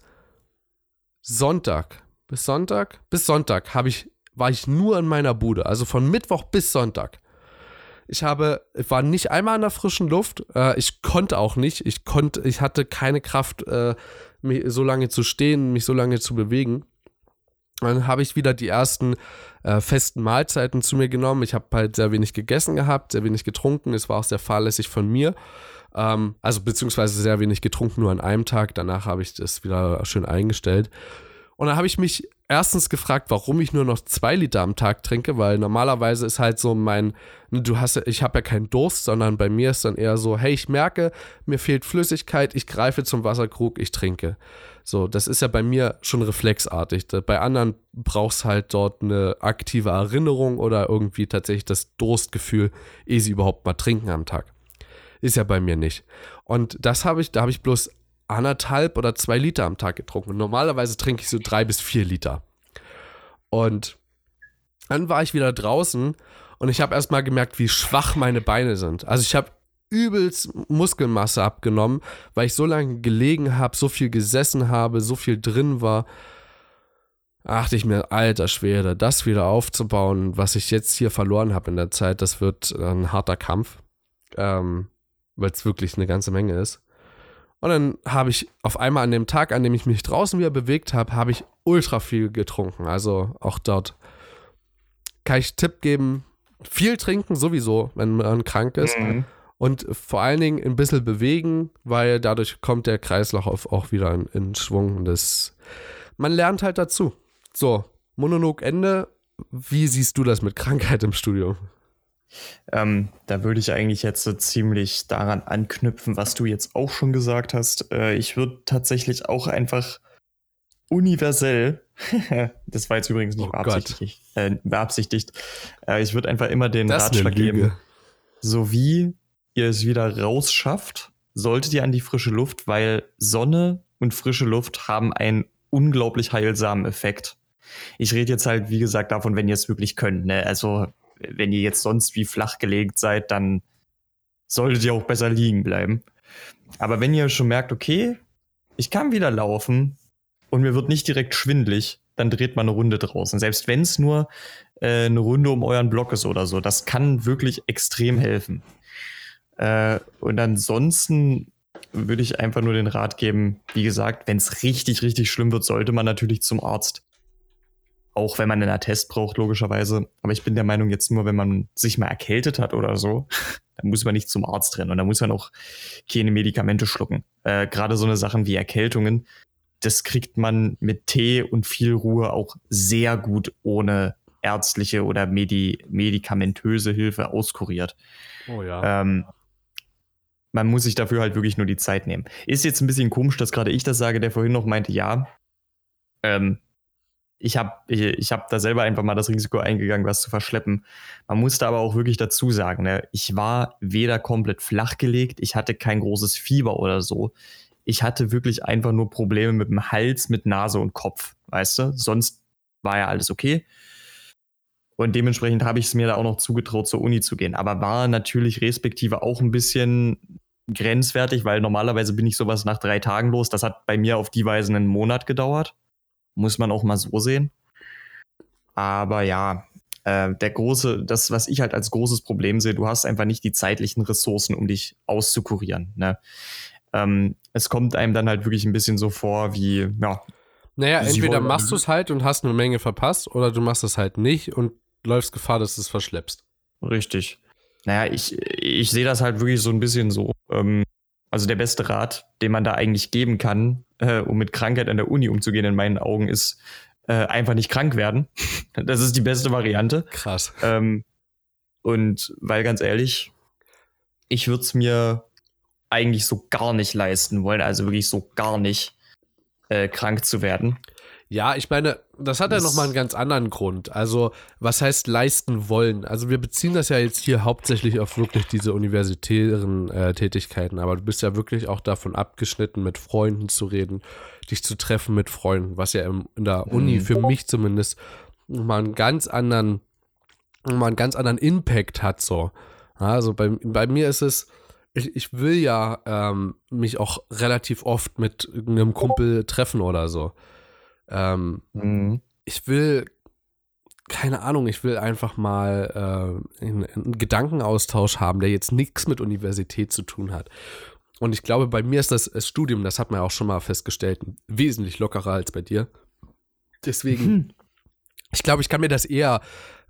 Sonntag, bis Sonntag, bis Sonntag habe ich, war ich nur in meiner Bude. Also von Mittwoch bis Sonntag ich habe, war nicht einmal in der frischen Luft. Äh, ich konnte auch nicht. Ich konnte, ich hatte keine Kraft, äh, mich so lange zu stehen, mich so lange zu bewegen. Dann habe ich wieder die ersten äh, festen Mahlzeiten zu mir genommen. Ich habe halt sehr wenig gegessen gehabt, sehr wenig getrunken. Es war auch sehr fahrlässig von mir. Ähm, also beziehungsweise sehr wenig getrunken, nur an einem Tag. Danach habe ich das wieder schön eingestellt. Und dann habe ich mich erstens gefragt, warum ich nur noch zwei Liter am Tag trinke, weil normalerweise ist halt so mein, du hast ich habe ja keinen Durst, sondern bei mir ist dann eher so, hey, ich merke, mir fehlt Flüssigkeit, ich greife zum Wasserkrug, ich trinke. So, das ist ja bei mir schon reflexartig. Bei anderen brauchst halt dort eine aktive Erinnerung oder irgendwie tatsächlich das Durstgefühl, ehe sie überhaupt mal trinken am Tag. Ist ja bei mir nicht. Und das habe ich, da habe ich bloß anderthalb oder zwei Liter am Tag getrunken. Normalerweise trinke ich so drei bis vier Liter. Und dann war ich wieder draußen und ich habe erstmal gemerkt, wie schwach meine Beine sind. Also ich habe übelst Muskelmasse abgenommen, weil ich so lange gelegen habe, so viel gesessen habe, so viel drin war. Achte ich mir, alter Schwede, das wieder aufzubauen, was ich jetzt hier verloren habe in der Zeit, das wird ein harter Kampf, ähm, weil es wirklich eine ganze Menge ist. Und dann habe ich auf einmal an dem Tag, an dem ich mich draußen wieder bewegt habe, habe ich ultra viel getrunken. Also auch dort kann ich Tipp geben, viel trinken sowieso, wenn man krank ist. Mhm. und vor allen Dingen ein bisschen bewegen, weil dadurch kommt der Kreislauf auch wieder in, in Schwung. Und das, man lernt halt dazu. So, Monolog Ende. Wie siehst du das mit Krankheit im Studio? Ähm, da würde ich eigentlich jetzt so ziemlich daran anknüpfen, was du jetzt auch schon gesagt hast. Äh, ich würde tatsächlich auch einfach universell, [laughs] das war jetzt übrigens nicht oh beabsichtigt, äh, beabsichtigt äh, ich würde einfach immer den das Ratschlag geben, so wie ihr es wieder rausschafft, solltet ihr an die frische Luft, weil Sonne und frische Luft haben einen unglaublich heilsamen Effekt. Ich rede jetzt halt, wie gesagt, davon, wenn ihr es wirklich könnt. Ne? Also, wenn ihr jetzt sonst wie flach gelegt seid, dann solltet ihr auch besser liegen bleiben. Aber wenn ihr schon merkt, okay, ich kann wieder laufen und mir wird nicht direkt schwindlig, dann dreht man eine Runde draußen. Selbst wenn es nur äh, eine Runde um euren Block ist oder so. Das kann wirklich extrem helfen. Äh, und ansonsten würde ich einfach nur den Rat geben, wie gesagt, wenn es richtig, richtig schlimm wird, sollte man natürlich zum Arzt. Auch wenn man einen Attest braucht, logischerweise. Aber ich bin der Meinung, jetzt nur, wenn man sich mal erkältet hat oder so, [laughs] dann muss man nicht zum Arzt rennen und dann muss man auch keine Medikamente schlucken. Äh, Gerade so eine Sachen wie Erkältungen, das kriegt man mit Tee und viel Ruhe auch sehr gut ohne ärztliche oder Medi medikamentöse Hilfe auskuriert. Oh ja. Ähm, man muss sich dafür halt wirklich nur die Zeit nehmen. Ist jetzt ein bisschen komisch, dass gerade ich das sage, der vorhin noch meinte, ja. Ähm, ich habe ich, ich hab da selber einfach mal das Risiko eingegangen, was zu verschleppen. Man musste aber auch wirklich dazu sagen, ne, ich war weder komplett flachgelegt, ich hatte kein großes Fieber oder so. Ich hatte wirklich einfach nur Probleme mit dem Hals, mit Nase und Kopf, weißt du? Sonst war ja alles okay. Und dementsprechend habe ich es mir da auch noch zugetraut, zur Uni zu gehen. Aber war natürlich respektive auch ein bisschen grenzwertig, weil normalerweise bin ich sowas nach drei Tagen los. Das hat bei mir auf die Weise einen Monat gedauert. Muss man auch mal so sehen. Aber ja, äh, der große, das, was ich halt als großes Problem sehe, du hast einfach nicht die zeitlichen Ressourcen, um dich auszukurieren. Ne? Ähm, es kommt einem dann halt wirklich ein bisschen so vor, wie, ja. Naja, entweder machst du es halt und hast eine Menge verpasst, oder du machst es halt nicht und läufst Gefahr, dass du es verschleppst. Richtig. Naja, ich, ich sehe das halt wirklich so ein bisschen so. Ähm, also der beste Rat, den man da eigentlich geben kann, äh, um mit Krankheit an der Uni umzugehen, in meinen Augen, ist äh, einfach nicht krank werden. [laughs] das ist die beste Variante. Krass. Ähm, und weil ganz ehrlich, ich würde es mir eigentlich so gar nicht leisten wollen, also wirklich so gar nicht äh, krank zu werden. Ja, ich meine, das hat ja nochmal einen ganz anderen Grund. Also, was heißt leisten wollen? Also, wir beziehen das ja jetzt hier hauptsächlich auf wirklich diese universitären äh, Tätigkeiten, aber du bist ja wirklich auch davon abgeschnitten, mit Freunden zu reden, dich zu treffen mit Freunden, was ja im, in der Uni mhm. für mich zumindest nochmal einen ganz anderen, nochmal einen ganz anderen Impact hat, so. Also, bei, bei mir ist es, ich, ich will ja ähm, mich auch relativ oft mit einem Kumpel treffen oder so. Ähm, mhm. Ich will, keine Ahnung, ich will einfach mal äh, einen, Gedankenaustausch haben, der jetzt nichts mit Universität zu tun hat. Und ich glaube, bei mir ist das, das Studium, das hat man ja auch schon mal festgestellt, wesentlich lockerer als bei dir. Deswegen, mhm. ich glaube, ich kann mir das eher,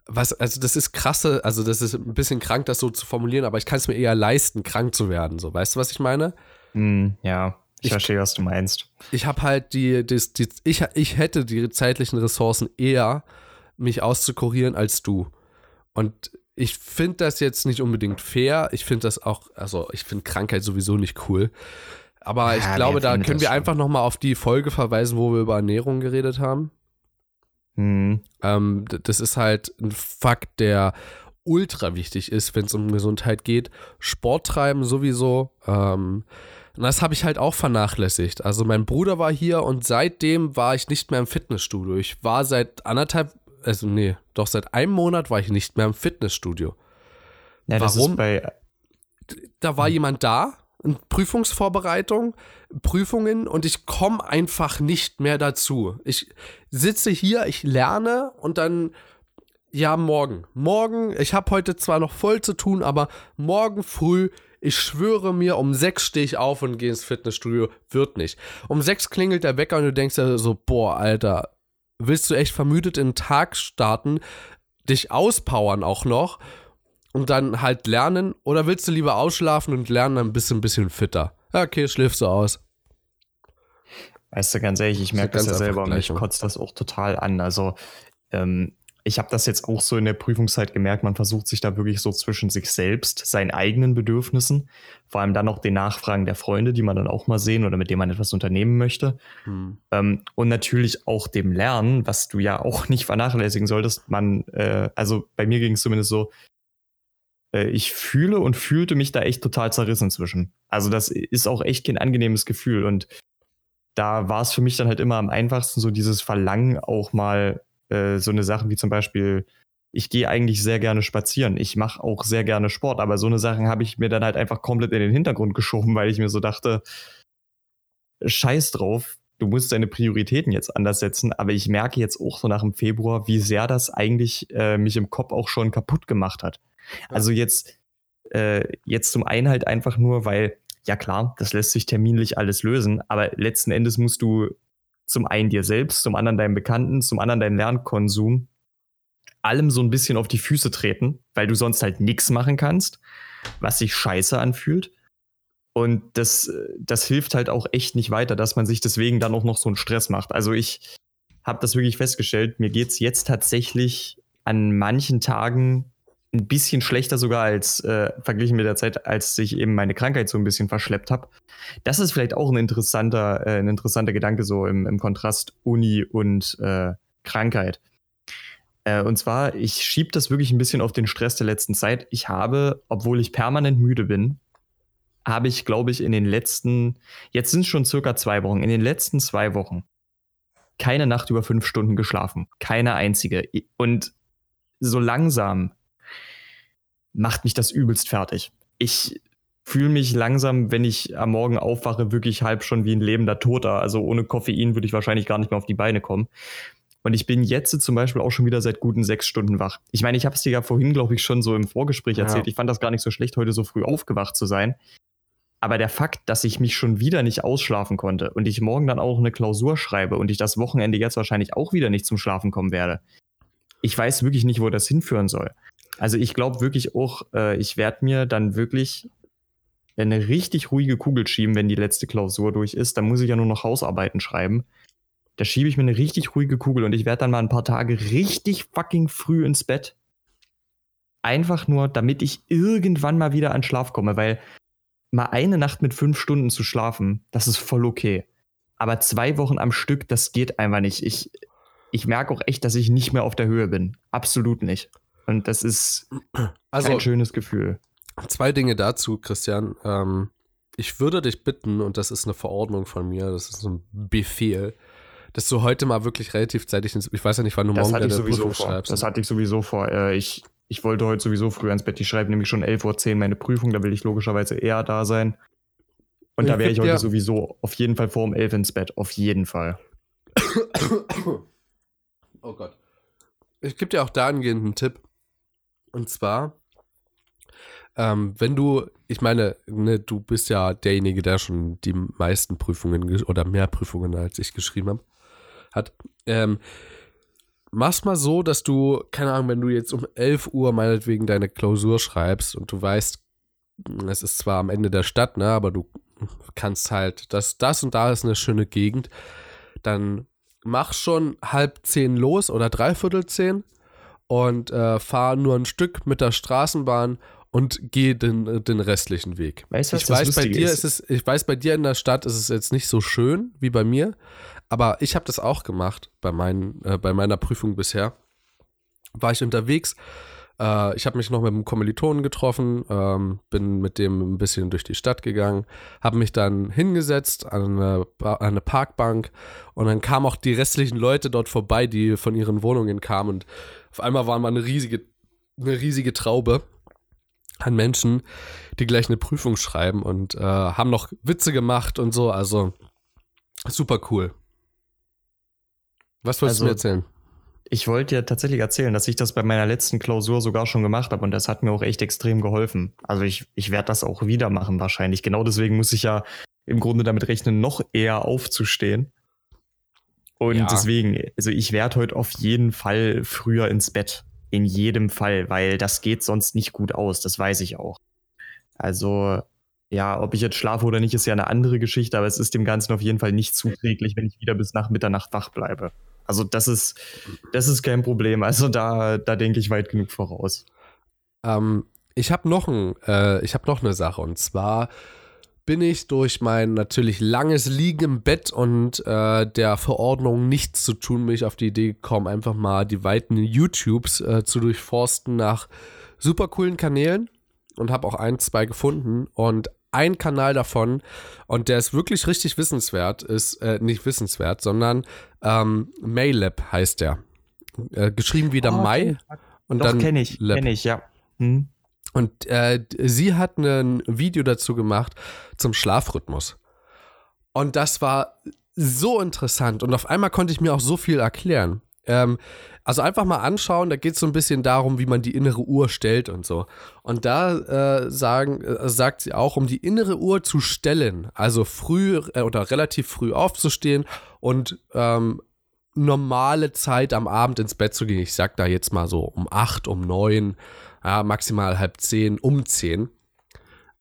was, also das ist krasse, also das ist ein bisschen krank, das so zu formulieren, aber ich kann es mir eher leisten, krank zu werden. So, weißt du, was ich meine? Mhm, ja. Ich, verstehe, was du meinst. Ich habe halt die, die, die, ich, ich hätte die zeitlichen Ressourcen eher, mich auszukurieren als du. Und ich finde das jetzt nicht unbedingt fair. Ich finde das auch, also ich finde Krankheit sowieso nicht cool. Aber ja, ich glaube, da können wir schon. einfach nochmal auf die Folge verweisen, wo wir über Ernährung geredet haben. Mhm. Ähm, das ist halt ein Fakt, der ultra wichtig ist, wenn es um Gesundheit geht. Sport treiben sowieso. Ähm, und das habe ich halt auch vernachlässigt. Also mein Bruder war hier und seitdem war ich nicht mehr im Fitnessstudio. Ich war seit anderthalb, also nee, doch seit einem Monat war ich nicht mehr im Fitnessstudio. Ja, Warum? bei. Da war jemand da, Prüfungsvorbereitung, Prüfungen und ich komme einfach nicht mehr dazu. Ich sitze hier, ich lerne und dann ja, morgen. Morgen, ich habe heute zwar noch voll zu tun, aber morgen früh ich schwöre mir, um sechs stehe ich auf und gehe ins Fitnessstudio. Wird nicht. Um sechs klingelt der Wecker und du denkst ja so, boah, Alter, willst du echt vermüdet in den Tag starten, dich auspowern auch noch? und dann halt lernen? Oder willst du lieber ausschlafen und lernen dann ein bisschen, ein bisschen fitter? Ja, okay, schläfst du aus. Weißt du, ganz ehrlich, ich merke das ja selber und ich kotze das auch total an. Also, ähm, ich habe das jetzt auch so in der Prüfungszeit gemerkt, man versucht sich da wirklich so zwischen sich selbst, seinen eigenen Bedürfnissen, vor allem dann auch den Nachfragen der Freunde, die man dann auch mal sehen oder mit denen man etwas unternehmen möchte. Hm. Ähm, und natürlich auch dem Lernen, was du ja auch nicht vernachlässigen solltest. Man, äh, also bei mir ging es zumindest so, äh, ich fühle und fühlte mich da echt total zerrissen zwischen. Also das ist auch echt kein angenehmes Gefühl und da war es für mich dann halt immer am einfachsten, so dieses Verlangen auch mal äh, so eine Sache wie zum Beispiel, ich gehe eigentlich sehr gerne spazieren. Ich mache auch sehr gerne Sport, aber so eine Sachen habe ich mir dann halt einfach komplett in den Hintergrund geschoben, weil ich mir so dachte, scheiß drauf, du musst deine Prioritäten jetzt anders setzen. Aber ich merke jetzt auch so nach dem Februar, wie sehr das eigentlich äh, mich im Kopf auch schon kaputt gemacht hat. Ja. Also jetzt, äh, jetzt zum einen halt einfach nur, weil, ja klar, das lässt sich terminlich alles lösen, aber letzten Endes musst du zum einen dir selbst, zum anderen deinen Bekannten, zum anderen deinen Lernkonsum, allem so ein bisschen auf die Füße treten, weil du sonst halt nichts machen kannst, was sich scheiße anfühlt. Und das, das hilft halt auch echt nicht weiter, dass man sich deswegen dann auch noch so einen Stress macht. Also ich habe das wirklich festgestellt, mir geht's jetzt tatsächlich an manchen Tagen ein bisschen schlechter sogar als äh, verglichen mit der Zeit, als ich eben meine Krankheit so ein bisschen verschleppt habe. Das ist vielleicht auch ein interessanter, äh, ein interessanter Gedanke so im, im Kontrast Uni und äh, Krankheit. Äh, und zwar, ich schiebe das wirklich ein bisschen auf den Stress der letzten Zeit. Ich habe, obwohl ich permanent müde bin, habe ich, glaube ich, in den letzten, jetzt sind es schon circa zwei Wochen, in den letzten zwei Wochen keine Nacht über fünf Stunden geschlafen. Keine einzige. Und so langsam macht mich das übelst fertig. Ich fühle mich langsam, wenn ich am Morgen aufwache, wirklich halb schon wie ein lebender Toter. Also ohne Koffein würde ich wahrscheinlich gar nicht mehr auf die Beine kommen. Und ich bin jetzt zum Beispiel auch schon wieder seit guten sechs Stunden wach. Ich meine, ich habe es dir ja vorhin, glaube ich, schon so im Vorgespräch erzählt. Ja. Ich fand das gar nicht so schlecht, heute so früh aufgewacht zu sein. Aber der Fakt, dass ich mich schon wieder nicht ausschlafen konnte und ich morgen dann auch eine Klausur schreibe und ich das Wochenende jetzt wahrscheinlich auch wieder nicht zum Schlafen kommen werde, ich weiß wirklich nicht, wo das hinführen soll. Also ich glaube wirklich auch, äh, ich werde mir dann wirklich eine richtig ruhige Kugel schieben, wenn die letzte Klausur durch ist. Dann muss ich ja nur noch Hausarbeiten schreiben. Da schiebe ich mir eine richtig ruhige Kugel und ich werde dann mal ein paar Tage richtig fucking früh ins Bett. Einfach nur, damit ich irgendwann mal wieder an Schlaf komme, weil mal eine Nacht mit fünf Stunden zu schlafen, das ist voll okay. Aber zwei Wochen am Stück, das geht einfach nicht. Ich, ich merke auch echt, dass ich nicht mehr auf der Höhe bin. Absolut nicht. Und das ist also, ein schönes Gefühl. Zwei Dinge dazu, Christian. Ähm, ich würde dich bitten, und das ist eine Verordnung von mir, das ist ein Befehl, dass du heute mal wirklich relativ zeitig ins, ich weiß ja nicht, wann du das morgen deine Prüfung vor. schreibst. Das hatte ich sowieso vor. Äh, ich, ich wollte heute sowieso früher ins Bett. Ich schreibe nämlich schon 11.10 Uhr meine Prüfung, da will ich logischerweise eher da sein. Und ich da wäre ich heute ja sowieso auf jeden Fall vor um 11 ins Bett. Auf jeden Fall. [coughs] Oh Gott. Ich gebe dir auch dahingehend einen Tipp. Und zwar, ähm, wenn du, ich meine, ne, du bist ja derjenige, der schon die meisten Prüfungen oder mehr Prüfungen als ich geschrieben habe, hat. Ähm, mach's mal so, dass du, keine Ahnung, wenn du jetzt um 11 Uhr meinetwegen deine Klausur schreibst und du weißt, es ist zwar am Ende der Stadt, ne, aber du kannst halt, das, das und da ist eine schöne Gegend, dann mach schon halb zehn los oder dreiviertel zehn und äh, fahre nur ein Stück mit der Straßenbahn und gehe den, den restlichen Weg. Weißt du, ich weiß, bei dir ist? ist es, ich weiß, bei dir in der Stadt ist es jetzt nicht so schön wie bei mir, aber ich habe das auch gemacht bei, meinen, äh, bei meiner Prüfung bisher. War ich unterwegs äh, ich habe mich noch mit einem Kommilitonen getroffen, ähm, bin mit dem ein bisschen durch die Stadt gegangen, habe mich dann hingesetzt an eine, an eine, Parkbank und dann kamen auch die restlichen Leute dort vorbei, die von ihren Wohnungen kamen und auf einmal waren wir eine riesige, eine riesige Traube an Menschen, die gleich eine Prüfung schreiben und äh, haben noch Witze gemacht und so, also super cool. Was wolltest also, du mir erzählen? Ich wollte ja tatsächlich erzählen, dass ich das bei meiner letzten Klausur sogar schon gemacht habe und das hat mir auch echt extrem geholfen. Also ich, ich werde das auch wieder machen wahrscheinlich. Genau deswegen muss ich ja im Grunde damit rechnen, noch eher aufzustehen. Und ja. deswegen, also ich werde heute auf jeden Fall früher ins Bett. In jedem Fall, weil das geht sonst nicht gut aus, das weiß ich auch. Also, ja, ob ich jetzt schlafe oder nicht, ist ja eine andere Geschichte, aber es ist dem Ganzen auf jeden Fall nicht zuträglich, wenn ich wieder bis nach Mitternacht wach bleibe. Also, das ist, das ist kein Problem. Also, da, da denke ich weit genug voraus. Ähm, ich habe noch, ein, äh, hab noch eine Sache und zwar bin ich durch mein natürlich langes Liegen im Bett und äh, der Verordnung nichts zu tun, mich auf die Idee gekommen, einfach mal die weiten YouTubes äh, zu durchforsten nach super coolen Kanälen und habe auch ein, zwei gefunden und ein Kanal davon und der ist wirklich richtig wissenswert, ist äh, nicht wissenswert, sondern ähm, Maylab heißt der. Äh, geschrieben wieder oh, Mai und Doch, dann kenne ich, kenne ich, ja. Hm. Und äh, sie hat ein Video dazu gemacht zum Schlafrhythmus. Und das war so interessant und auf einmal konnte ich mir auch so viel erklären. Ähm, also einfach mal anschauen, da geht es so ein bisschen darum, wie man die innere Uhr stellt und so. Und da äh, sagen, äh, sagt sie auch, um die innere Uhr zu stellen, also früh äh, oder relativ früh aufzustehen und ähm, normale Zeit am Abend ins Bett zu gehen. Ich sag da jetzt mal so um acht, um neun, ja, maximal halb zehn, um zehn,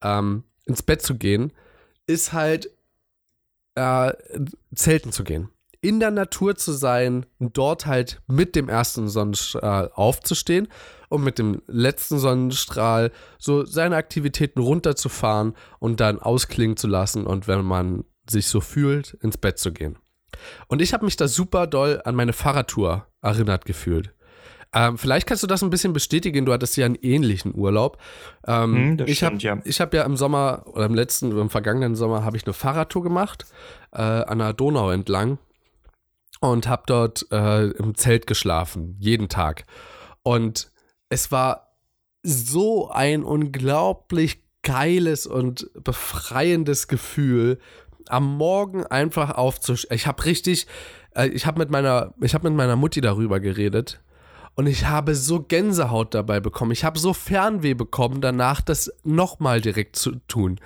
ähm, ins Bett zu gehen, ist halt äh, zelten zu gehen in der Natur zu sein und dort halt mit dem ersten Sonnenstrahl aufzustehen und mit dem letzten Sonnenstrahl so seine Aktivitäten runterzufahren und dann ausklingen zu lassen und wenn man sich so fühlt, ins Bett zu gehen. Und ich habe mich da super doll an meine Fahrradtour erinnert gefühlt. Ähm, vielleicht kannst du das ein bisschen bestätigen. Du hattest ja einen ähnlichen Urlaub. Ähm, hm, ich habe ja. hab ja im Sommer oder im letzten, im vergangenen Sommer habe ich eine Fahrradtour gemacht äh, an der Donau entlang und habe dort äh, im Zelt geschlafen, jeden Tag. Und es war so ein unglaublich geiles und befreiendes Gefühl, am Morgen einfach aufzustehen. Ich habe richtig, äh, ich habe mit meiner, ich habe mit meiner Mutti darüber geredet und ich habe so Gänsehaut dabei bekommen. Ich habe so Fernweh bekommen, danach das nochmal direkt zu tun.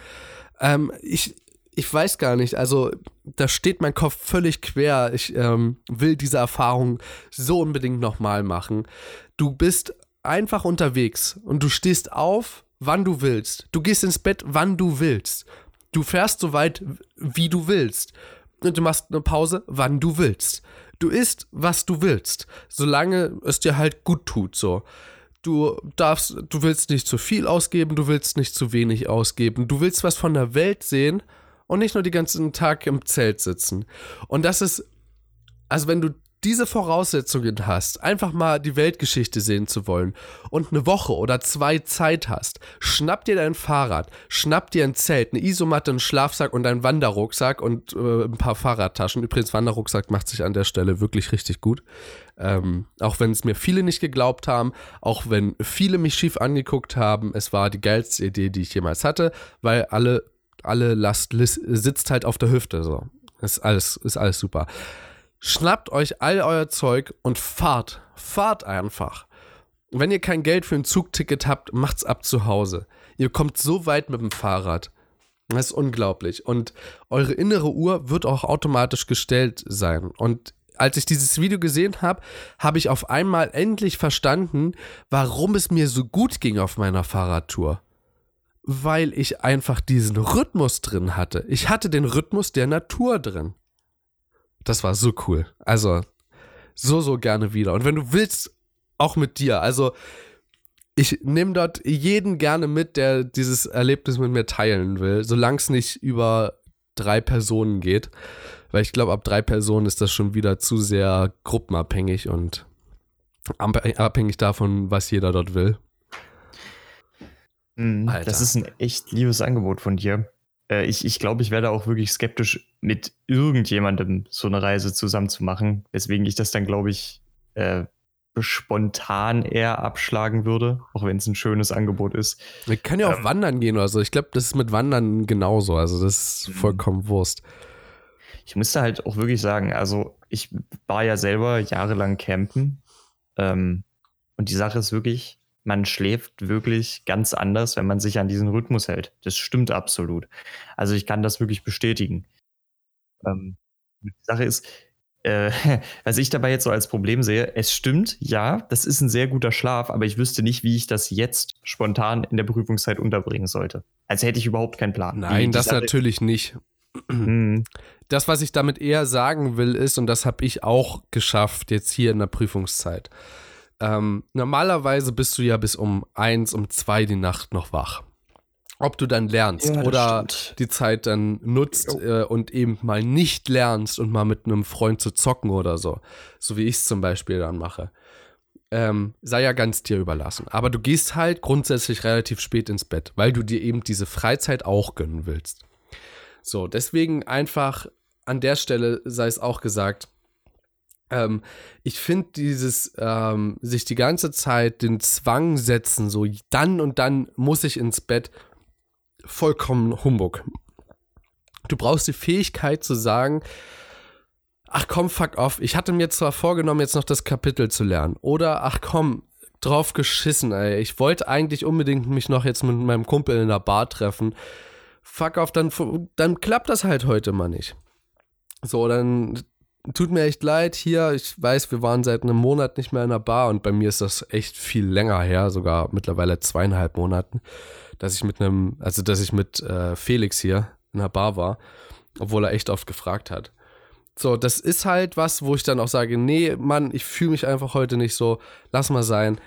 Ähm, ich, ich weiß gar nicht, also da steht mein Kopf völlig quer. Ich ähm, will diese Erfahrung so unbedingt nochmal machen. Du bist einfach unterwegs und du stehst auf, wann du willst. Du gehst ins Bett, wann du willst. Du fährst so weit, wie du willst. Und du machst eine Pause, wann du willst. Du isst, was du willst, solange es dir halt gut tut, so. Du darfst, du willst nicht zu viel ausgeben, du willst nicht zu wenig ausgeben. Du willst was von der Welt sehen und nicht nur den ganzen Tag im Zelt sitzen. Und das ist, also wenn du diese Voraussetzungen hast, einfach mal die Weltgeschichte sehen zu wollen und eine Woche oder zwei Zeit hast, schnapp dir dein Fahrrad, schnapp dir ein Zelt, eine Isomatte, einen Schlafsack und einen Wanderrucksack und äh, ein paar Fahrradtaschen. Übrigens, Wanderrucksack macht sich an der Stelle wirklich richtig gut. Ähm, auch wenn es mir viele nicht geglaubt haben, auch wenn viele mich schief angeguckt haben, es war die geilste Idee, die ich jemals hatte, weil alle alle Last sitzt halt auf der Hüfte. So. Ist alles, ist alles super. Schnappt euch all euer Zeug und fahrt. Fahrt einfach. Wenn ihr kein Geld für ein Zugticket habt, macht's ab zu Hause. Ihr kommt so weit mit dem Fahrrad. Das ist unglaublich. Und eure innere Uhr wird auch automatisch gestellt sein. Und als ich dieses Video gesehen habe, habe ich auf einmal endlich verstanden, warum es mir so gut ging auf meiner Fahrradtour weil ich einfach diesen Rhythmus drin hatte. Ich hatte den Rhythmus der Natur drin. Das war so cool. Also, so, so gerne wieder. Und wenn du willst, auch mit dir. Also, ich nehme dort jeden gerne mit, der dieses Erlebnis mit mir teilen will, solange es nicht über drei Personen geht. Weil ich glaube, ab drei Personen ist das schon wieder zu sehr gruppenabhängig und abhängig davon, was jeder dort will. Mhm, das ist ein echt liebes Angebot von dir. Äh, ich ich glaube, ich werde auch wirklich skeptisch, mit irgendjemandem so eine Reise zusammen zu machen, weswegen ich das dann, glaube ich, äh, spontan eher abschlagen würde, auch wenn es ein schönes Angebot ist. Wir können ja auch ähm, wandern gehen oder so. Ich glaube, das ist mit Wandern genauso. Also das ist mhm. vollkommen Wurst. Ich müsste halt auch wirklich sagen, also ich war ja selber jahrelang campen. Ähm, und die Sache ist wirklich, man schläft wirklich ganz anders, wenn man sich an diesen Rhythmus hält. Das stimmt absolut. Also ich kann das wirklich bestätigen. Ähm, die Sache ist, äh, [laughs] was ich dabei jetzt so als Problem sehe, es stimmt, ja, das ist ein sehr guter Schlaf, aber ich wüsste nicht, wie ich das jetzt spontan in der Prüfungszeit unterbringen sollte. Als hätte ich überhaupt keinen Plan. Nein, das natürlich nicht. Mhm. Das, was ich damit eher sagen will, ist, und das habe ich auch geschafft jetzt hier in der Prüfungszeit. Ähm, normalerweise bist du ja bis um eins, um zwei die Nacht noch wach ob du dann lernst ja, oder stimmt. die Zeit dann nutzt äh, und eben mal nicht lernst und mal mit einem Freund zu zocken oder so. So wie ich es zum Beispiel dann mache. Ähm, sei ja ganz dir überlassen. Aber du gehst halt grundsätzlich relativ spät ins Bett, weil du dir eben diese Freizeit auch gönnen willst. So, deswegen einfach an der Stelle sei es auch gesagt, ähm, ich finde dieses ähm, sich die ganze Zeit den Zwang setzen, so dann und dann muss ich ins Bett, vollkommen Humbug. Du brauchst die Fähigkeit zu sagen, ach komm, fuck off, ich hatte mir zwar vorgenommen, jetzt noch das Kapitel zu lernen. Oder ach komm, drauf geschissen, ey. Ich wollte eigentlich unbedingt mich noch jetzt mit meinem Kumpel in der Bar treffen. Fuck off, dann, dann klappt das halt heute mal nicht. So, dann tut mir echt leid hier. Ich weiß, wir waren seit einem Monat nicht mehr in der Bar und bei mir ist das echt viel länger her, sogar mittlerweile zweieinhalb Monaten dass ich mit einem, also dass ich mit äh, Felix hier in der Bar war, obwohl er echt oft gefragt hat. So, das ist halt was, wo ich dann auch sage, nee, Mann, ich fühle mich einfach heute nicht so, lass mal sein.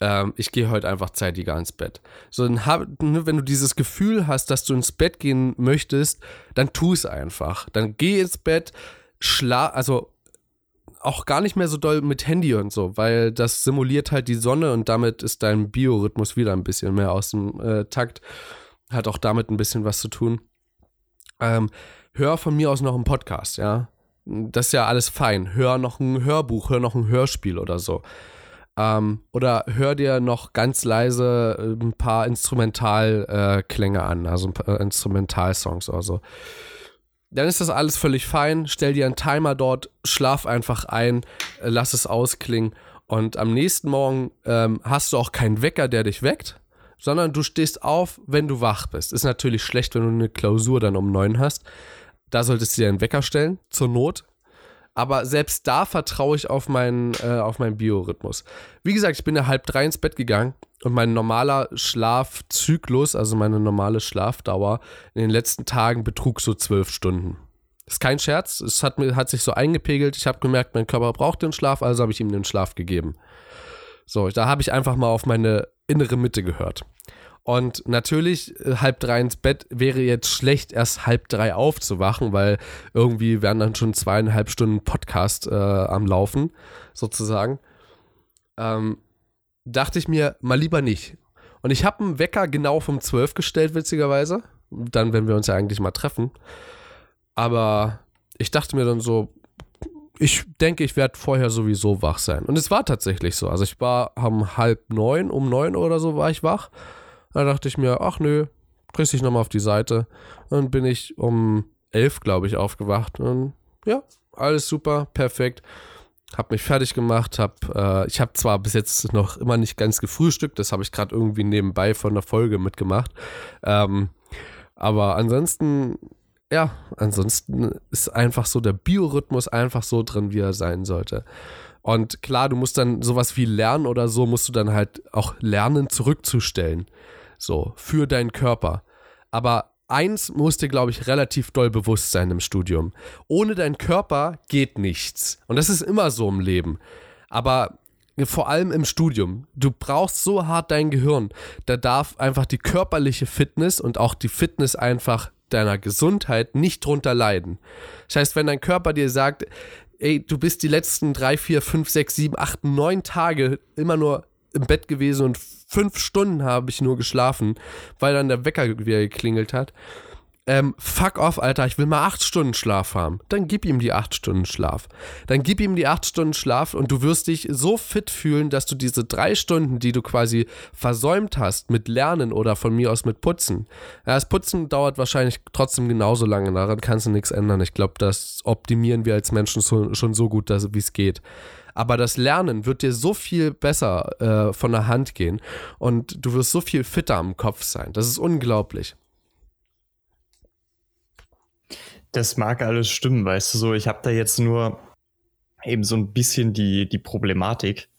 Ähm, ich gehe heute einfach zeitiger ins Bett. So, ne, wenn du dieses Gefühl hast, dass du ins Bett gehen möchtest, dann tu es einfach. Dann geh ins Bett, schlaf, also auch gar nicht mehr so doll mit Handy und so, weil das simuliert halt die Sonne und damit ist dein Biorhythmus wieder ein bisschen mehr aus dem äh, Takt. Hat auch damit ein bisschen was zu tun. Ähm, hör von mir aus noch einen Podcast, ja. Das ist ja alles fein. Hör noch ein Hörbuch, hör noch ein Hörspiel oder so. Ähm, oder hör dir noch ganz leise äh, ein paar Instrumentalklänge äh, an, also ein paar Instrumentalsongs oder so dann ist das alles völlig fein. Stell dir einen Timer dort, schlaf einfach ein, äh, lass es ausklingen. Und am nächsten Morgen ähm, hast du auch keinen Wecker, der dich weckt, sondern du stehst auf, wenn du wach bist. Ist natürlich schlecht, wenn du eine Klausur dann um neun hast. Da solltest du dir einen Wecker stellen, zur Not. Aber selbst da vertraue ich auf meinen, äh, auf meinen Biorhythmus. Wie gesagt, ich bin ja halb drei ins Bett gegangen und mein normaler Schlafzyklus, also meine normale Schlafdauer in den letzten Tagen betrug so zwölf Stunden. Ist kein Scherz, es hat, mir, hat sich so eingepegelt. Ich habe gemerkt, mein Körper braucht den Schlaf, also habe ich ihm den Schlaf gegeben. So, da habe ich einfach mal auf meine innere Mitte gehört. Und natürlich, äh, halb drei ins Bett wäre jetzt schlecht, erst halb drei aufzuwachen, weil irgendwie wären dann schon zweieinhalb Stunden Podcast äh, am Laufen, sozusagen. Ähm, dachte ich mir, mal lieber nicht. Und ich habe einen Wecker genau vom 12 gestellt, witzigerweise. Dann, wenn wir uns ja eigentlich mal treffen. Aber ich dachte mir dann so, ich denke, ich werde vorher sowieso wach sein. Und es war tatsächlich so. Also ich war um halb neun, um neun oder so war ich wach. Da dachte ich mir, ach nö, drehst dich nochmal auf die Seite. Und bin ich um elf, glaube ich, aufgewacht. Und ja, alles super, perfekt. Hab mich fertig gemacht, hab, äh, ich habe zwar bis jetzt noch immer nicht ganz gefrühstückt, das habe ich gerade irgendwie nebenbei von der Folge mitgemacht. Ähm, aber ansonsten, ja, ansonsten ist einfach so der Biorhythmus einfach so drin, wie er sein sollte. Und klar, du musst dann sowas wie lernen oder so, musst du dann halt auch lernen, zurückzustellen. So, für deinen Körper. Aber eins muss dir, glaube ich, relativ doll bewusst sein im Studium. Ohne deinen Körper geht nichts. Und das ist immer so im Leben. Aber vor allem im Studium. Du brauchst so hart dein Gehirn. Da darf einfach die körperliche Fitness und auch die Fitness einfach deiner Gesundheit nicht drunter leiden. Das heißt, wenn dein Körper dir sagt, ey, du bist die letzten drei, vier, fünf, sechs, sieben, acht, neun Tage immer nur im Bett gewesen und fünf Stunden habe ich nur geschlafen, weil dann der Wecker wieder geklingelt hat. Ähm, fuck off, Alter, ich will mal acht Stunden Schlaf haben. Dann gib ihm die acht Stunden Schlaf. Dann gib ihm die acht Stunden Schlaf und du wirst dich so fit fühlen, dass du diese drei Stunden, die du quasi versäumt hast mit Lernen oder von mir aus mit Putzen. Das Putzen dauert wahrscheinlich trotzdem genauso lange, daran kannst du nichts ändern. Ich glaube, das optimieren wir als Menschen schon so gut, wie es geht. Aber das Lernen wird dir so viel besser äh, von der Hand gehen und du wirst so viel fitter am Kopf sein. Das ist unglaublich. Das mag alles stimmen, weißt du so. Ich habe da jetzt nur eben so ein bisschen die, die Problematik.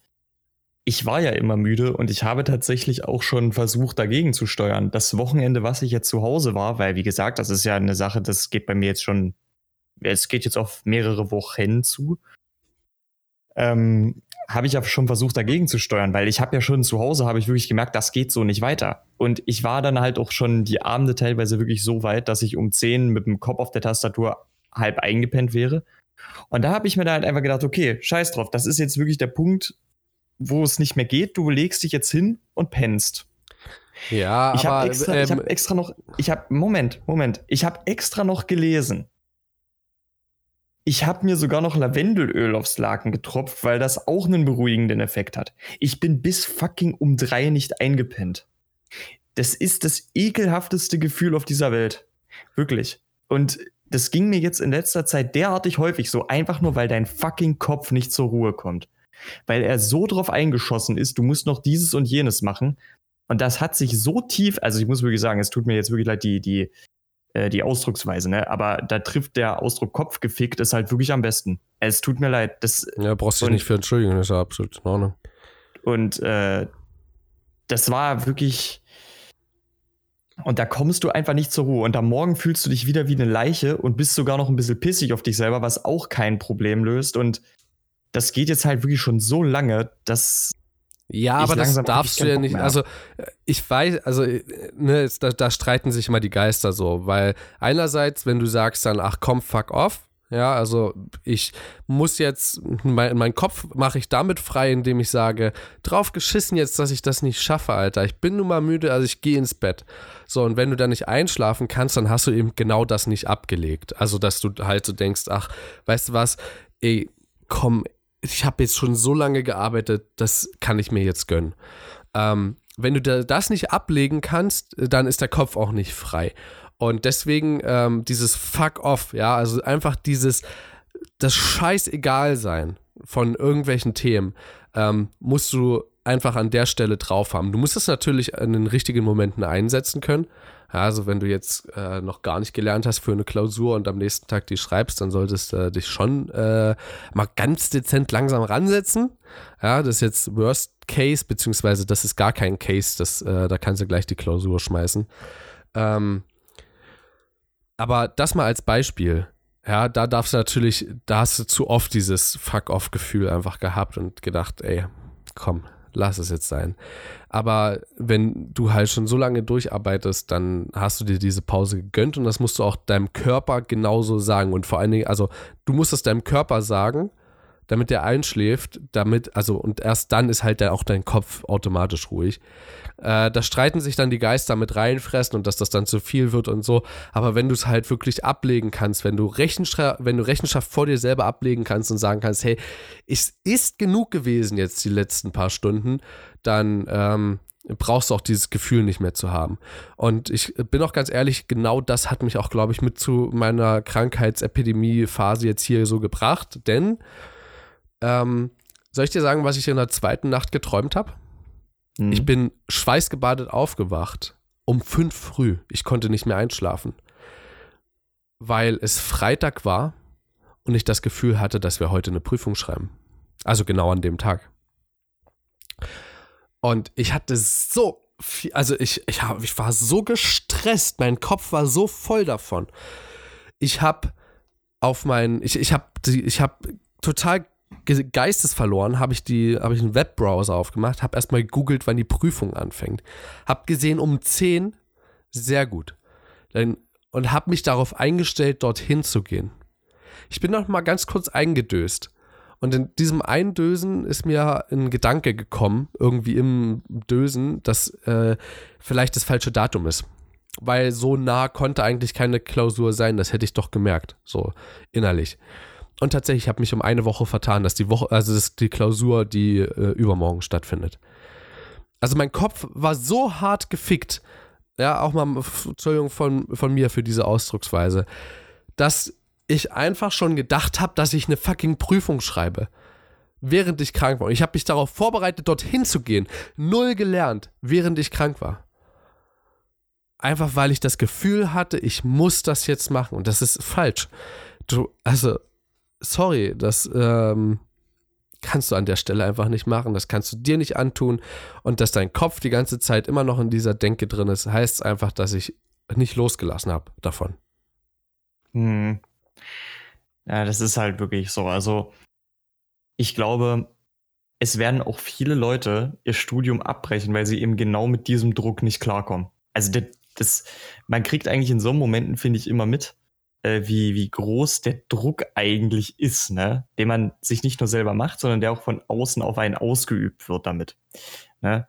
Ich war ja immer müde und ich habe tatsächlich auch schon versucht, dagegen zu steuern. Das Wochenende, was ich jetzt zu Hause war, weil, wie gesagt, das ist ja eine Sache, das geht bei mir jetzt schon, es geht jetzt auf mehrere Wochen zu. Ähm, habe ich ja schon versucht dagegen zu steuern, weil ich habe ja schon zu Hause, habe ich wirklich gemerkt, das geht so nicht weiter. Und ich war dann halt auch schon die Abende teilweise wirklich so weit, dass ich um 10 mit dem Kopf auf der Tastatur halb eingepennt wäre. Und da habe ich mir da halt einfach gedacht, okay, scheiß drauf, das ist jetzt wirklich der Punkt, wo es nicht mehr geht. Du legst dich jetzt hin und pennst. Ja, ich aber habe extra, ähm, ich hab extra noch, ich habe, Moment, Moment, ich habe extra noch gelesen. Ich habe mir sogar noch Lavendelöl aufs Laken getropft, weil das auch einen beruhigenden Effekt hat. Ich bin bis fucking um drei nicht eingepennt. Das ist das ekelhafteste Gefühl auf dieser Welt. Wirklich. Und das ging mir jetzt in letzter Zeit derartig häufig so, einfach nur, weil dein fucking Kopf nicht zur Ruhe kommt. Weil er so drauf eingeschossen ist, du musst noch dieses und jenes machen. Und das hat sich so tief, also ich muss wirklich sagen, es tut mir jetzt wirklich leid, die, die, äh, die Ausdrucksweise, ne? Aber da trifft der Ausdruck Kopf gefickt ist halt wirklich am besten. Es tut mir leid. Das, ja, brauchst du nicht für entschuldigen, das ist ja absolut in Ordnung. Und äh, das war wirklich. Und da kommst du einfach nicht zur Ruhe. Und am Morgen fühlst du dich wieder wie eine Leiche und bist sogar noch ein bisschen pissig auf dich selber, was auch kein Problem löst. Und das geht jetzt halt wirklich schon so lange, dass. Ja, aber das darfst du ja nicht. Mehr Also, äh, ich weiß, also, äh, ne, da, da streiten sich immer die Geister so, weil einerseits, wenn du sagst dann, ach komm, fuck off, ja, also ich muss jetzt, mein, mein Kopf mache ich damit frei, indem ich sage, drauf geschissen jetzt, dass ich das nicht schaffe, Alter. Ich bin nun mal müde, also ich gehe ins Bett. So, und wenn du dann nicht einschlafen kannst, dann hast du eben genau das nicht abgelegt. Also, dass du halt so denkst, ach, weißt du was, ey, komm, ich habe jetzt schon so lange gearbeitet, das kann ich mir jetzt gönnen. Ähm, wenn du da, das nicht ablegen kannst, dann ist der Kopf auch nicht frei. Und deswegen ähm, dieses Fuck off, ja, also einfach dieses, das Scheißegal sein von irgendwelchen Themen, ähm, musst du einfach an der Stelle drauf haben. Du musst es natürlich in den richtigen Momenten einsetzen können. Also wenn du jetzt äh, noch gar nicht gelernt hast für eine Klausur und am nächsten Tag die schreibst, dann solltest du dich schon äh, mal ganz dezent langsam ransetzen. Ja, das ist jetzt Worst Case, beziehungsweise das ist gar kein Case, das, äh, da kannst du gleich die Klausur schmeißen. Ähm, aber das mal als Beispiel. Ja, da darfst du natürlich, da hast du zu oft dieses Fuck-off-Gefühl einfach gehabt und gedacht, ey, komm, lass es jetzt sein. Aber wenn du halt schon so lange durcharbeitest, dann hast du dir diese Pause gegönnt und das musst du auch deinem Körper genauso sagen. Und vor allen Dingen, also du musst es deinem Körper sagen, damit der einschläft, damit, also und erst dann ist halt dann auch dein Kopf automatisch ruhig. Äh, da streiten sich dann die Geister mit reinfressen und dass das dann zu viel wird und so. Aber wenn du es halt wirklich ablegen kannst, wenn du, Rechenschaft, wenn du Rechenschaft vor dir selber ablegen kannst und sagen kannst, hey, es ist genug gewesen jetzt die letzten paar Stunden, dann ähm, brauchst du auch dieses Gefühl nicht mehr zu haben. Und ich bin auch ganz ehrlich, genau das hat mich auch, glaube ich, mit zu meiner Krankheitsepidemie-Phase jetzt hier so gebracht. Denn, ähm, soll ich dir sagen, was ich in der zweiten Nacht geträumt habe? Hm. Ich bin schweißgebadet aufgewacht. Um fünf früh. Ich konnte nicht mehr einschlafen. Weil es Freitag war und ich das Gefühl hatte, dass wir heute eine Prüfung schreiben. Also genau an dem Tag. Und ich hatte so viel, also ich, ich, hab, ich war so gestresst, mein Kopf war so voll davon. Ich habe auf meinen, ich, ich habe ich hab total ge- Geistes verloren, habe ich die, habe ich einen Webbrowser aufgemacht, habe erstmal gegoogelt, wann die Prüfung anfängt. Habe gesehen um 10, sehr gut. Dann, und habe mich darauf eingestellt, dorthin zu gehen. Ich bin noch mal ganz kurz eingedöst. Und in diesem Eindösen ist mir ein Gedanke gekommen, irgendwie im Dösen, dass äh, vielleicht das falsche Datum ist. Weil so nah konnte eigentlich keine Klausur sein, das hätte ich doch gemerkt, so innerlich. Und tatsächlich habe ich mich um eine Woche vertan, dass die Woche, also dass die Klausur, die äh, übermorgen stattfindet. Also mein Kopf war so hart gefickt, ja, auch mal, Entschuldigung von, von mir für diese Ausdrucksweise, dass ich einfach schon gedacht habe, dass ich eine fucking Prüfung schreibe. Während ich krank war. Und ich habe mich darauf vorbereitet, dorthin zu gehen. Null gelernt, während ich krank war. Einfach weil ich das Gefühl hatte, ich muss das jetzt machen. Und das ist falsch. Du, also, sorry, das ähm, kannst du an der Stelle einfach nicht machen, das kannst du dir nicht antun und dass dein Kopf die ganze Zeit immer noch in dieser Denke drin ist, heißt einfach, dass ich nicht losgelassen habe davon. Hm. Ja, das ist halt wirklich so. Also ich glaube, es werden auch viele Leute ihr Studium abbrechen, weil sie eben genau mit diesem Druck nicht klarkommen. Also das, das man kriegt eigentlich in so Momenten, finde ich, immer mit, äh, wie, wie groß der Druck eigentlich ist, ne? Den man sich nicht nur selber macht, sondern der auch von außen auf einen ausgeübt wird damit. Ne?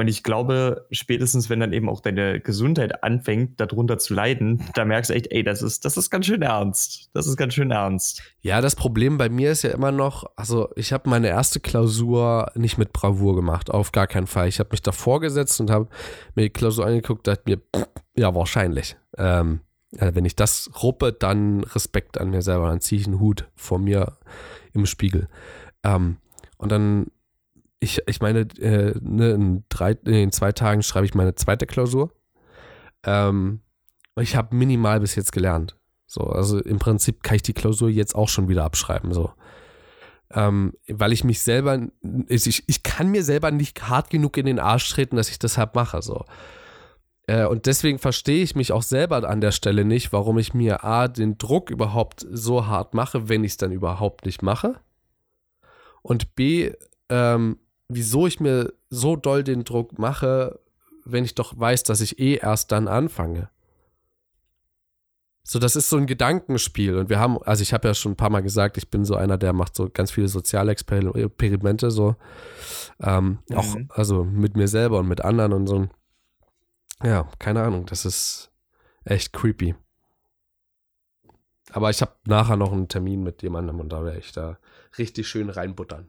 Und ich glaube, spätestens wenn dann eben auch deine Gesundheit anfängt, darunter zu leiden, da merkst du echt, ey, das ist, das ist ganz schön ernst. Das ist ganz schön ernst. Ja, das Problem bei mir ist ja immer noch, also ich habe meine erste Klausur nicht mit Bravour gemacht, auf gar keinen Fall. Ich habe mich davor gesetzt und habe mir die Klausur angeguckt, dachte mir, ja, wahrscheinlich. Ähm, ja, wenn ich das ruppe, dann Respekt an mir selber, dann ziehe ich einen Hut vor mir im Spiegel. Ähm, und dann ich, ich meine, äh, ne, in, drei, in zwei Tagen schreibe ich meine zweite Klausur. Ähm, ich habe minimal bis jetzt gelernt. So, also im Prinzip kann ich die Klausur jetzt auch schon wieder abschreiben. So. Ähm, weil ich mich selber, ich, ich kann mir selber nicht hart genug in den Arsch treten, dass ich deshalb mache. So. Äh, und deswegen verstehe ich mich auch selber an der Stelle nicht, warum ich mir A, den Druck überhaupt so hart mache, wenn ich es dann überhaupt nicht mache. Und B, ähm, wieso ich mir so doll den Druck mache, wenn ich doch weiß, dass ich eh erst dann anfange. So, das ist so ein Gedankenspiel. Und wir haben, also ich habe ja schon ein paar Mal gesagt, ich bin so einer, der macht so ganz viele Sozialexperimente, so. Ähm, mhm. Auch, also mit mir selber und mit anderen und so. Ja, keine Ahnung, das ist echt creepy. Aber ich habe nachher noch einen Termin mit jemandem und da werde ich da richtig schön reinbuttern.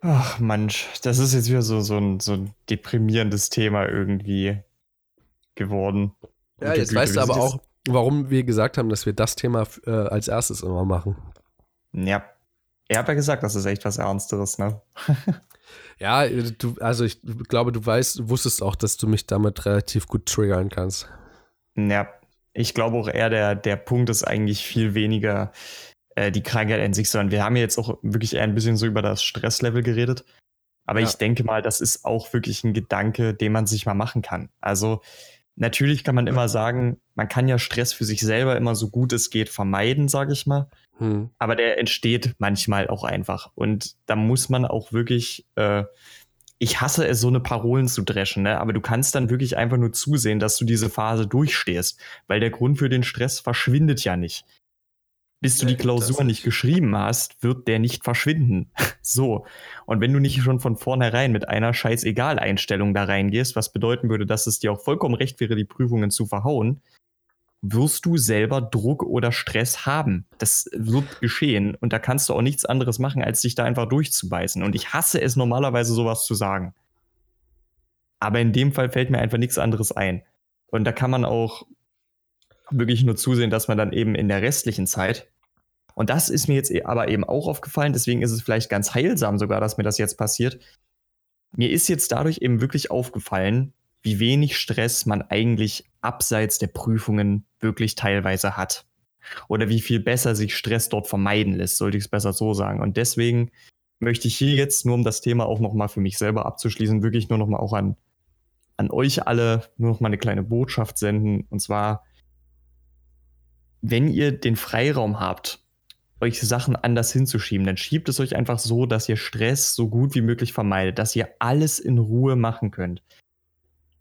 Ach Mensch, das ist jetzt wieder so, so, ein, so ein deprimierendes Thema irgendwie geworden. Ja, jetzt Güte, weißt du aber auch, warum wir gesagt haben, dass wir das Thema äh, als erstes immer machen. Ja. Er hat ja gesagt, das ist echt was Ernsteres, ne? [laughs] ja, du, also ich glaube, du weißt, du wusstest auch, dass du mich damit relativ gut triggern kannst. Ja, ich glaube auch eher, der, der Punkt ist eigentlich viel weniger, äh, die Krankheit an sich, sondern wir haben ja jetzt auch wirklich eher ein bisschen so über das Stresslevel geredet. Aber ja. ich denke mal, das ist auch wirklich ein Gedanke, den man sich mal machen kann. Also natürlich kann man immer sagen, man kann ja Stress für sich selber immer so gut es geht vermeiden, sage ich mal. Hm. Aber der entsteht manchmal auch einfach. Und da muss man auch wirklich, äh, ich hasse es, so eine Parolen zu dreschen, ne? aber du kannst dann wirklich einfach nur zusehen, dass du diese Phase durchstehst, weil der Grund für den Stress verschwindet ja nicht bis du die Klausur nicht geschrieben hast, wird der nicht verschwinden. [laughs] so. Und wenn du nicht schon von vornherein mit einer Scheißegal-Einstellung da reingehst, was bedeuten würde, dass es dir auch vollkommen recht wäre, die Prüfungen zu verhauen, wirst du selber Druck oder Stress haben. Das wird geschehen. Und da kannst du auch nichts anderes machen, als dich da einfach durchzubeißen. Und ich hasse es normalerweise, sowas zu sagen. Aber in dem Fall fällt mir einfach nichts anderes ein. Und da kann man auch wirklich nur zusehen, dass man dann eben in der restlichen Zeit und das ist mir jetzt e-, aber eben auch aufgefallen, deswegen ist es vielleicht ganz heilsam sogar, dass mir das jetzt passiert. Mir ist jetzt dadurch eben wirklich aufgefallen, wie wenig Stress man eigentlich abseits der Prüfungen wirklich teilweise hat. Oder wie viel besser sich Stress dort vermeiden lässt, sollte ich es besser so sagen. Und deswegen möchte ich hier jetzt, nur um das Thema auch nochmal für mich selber abzuschließen, wirklich nur nochmal auch an, an euch alle nur nochmal eine kleine Botschaft senden. Und zwar, wenn ihr den Freiraum habt, euch Sachen anders hinzuschieben. Dann schiebt es euch einfach so, dass ihr Stress so gut wie möglich vermeidet, dass ihr alles in Ruhe machen könnt.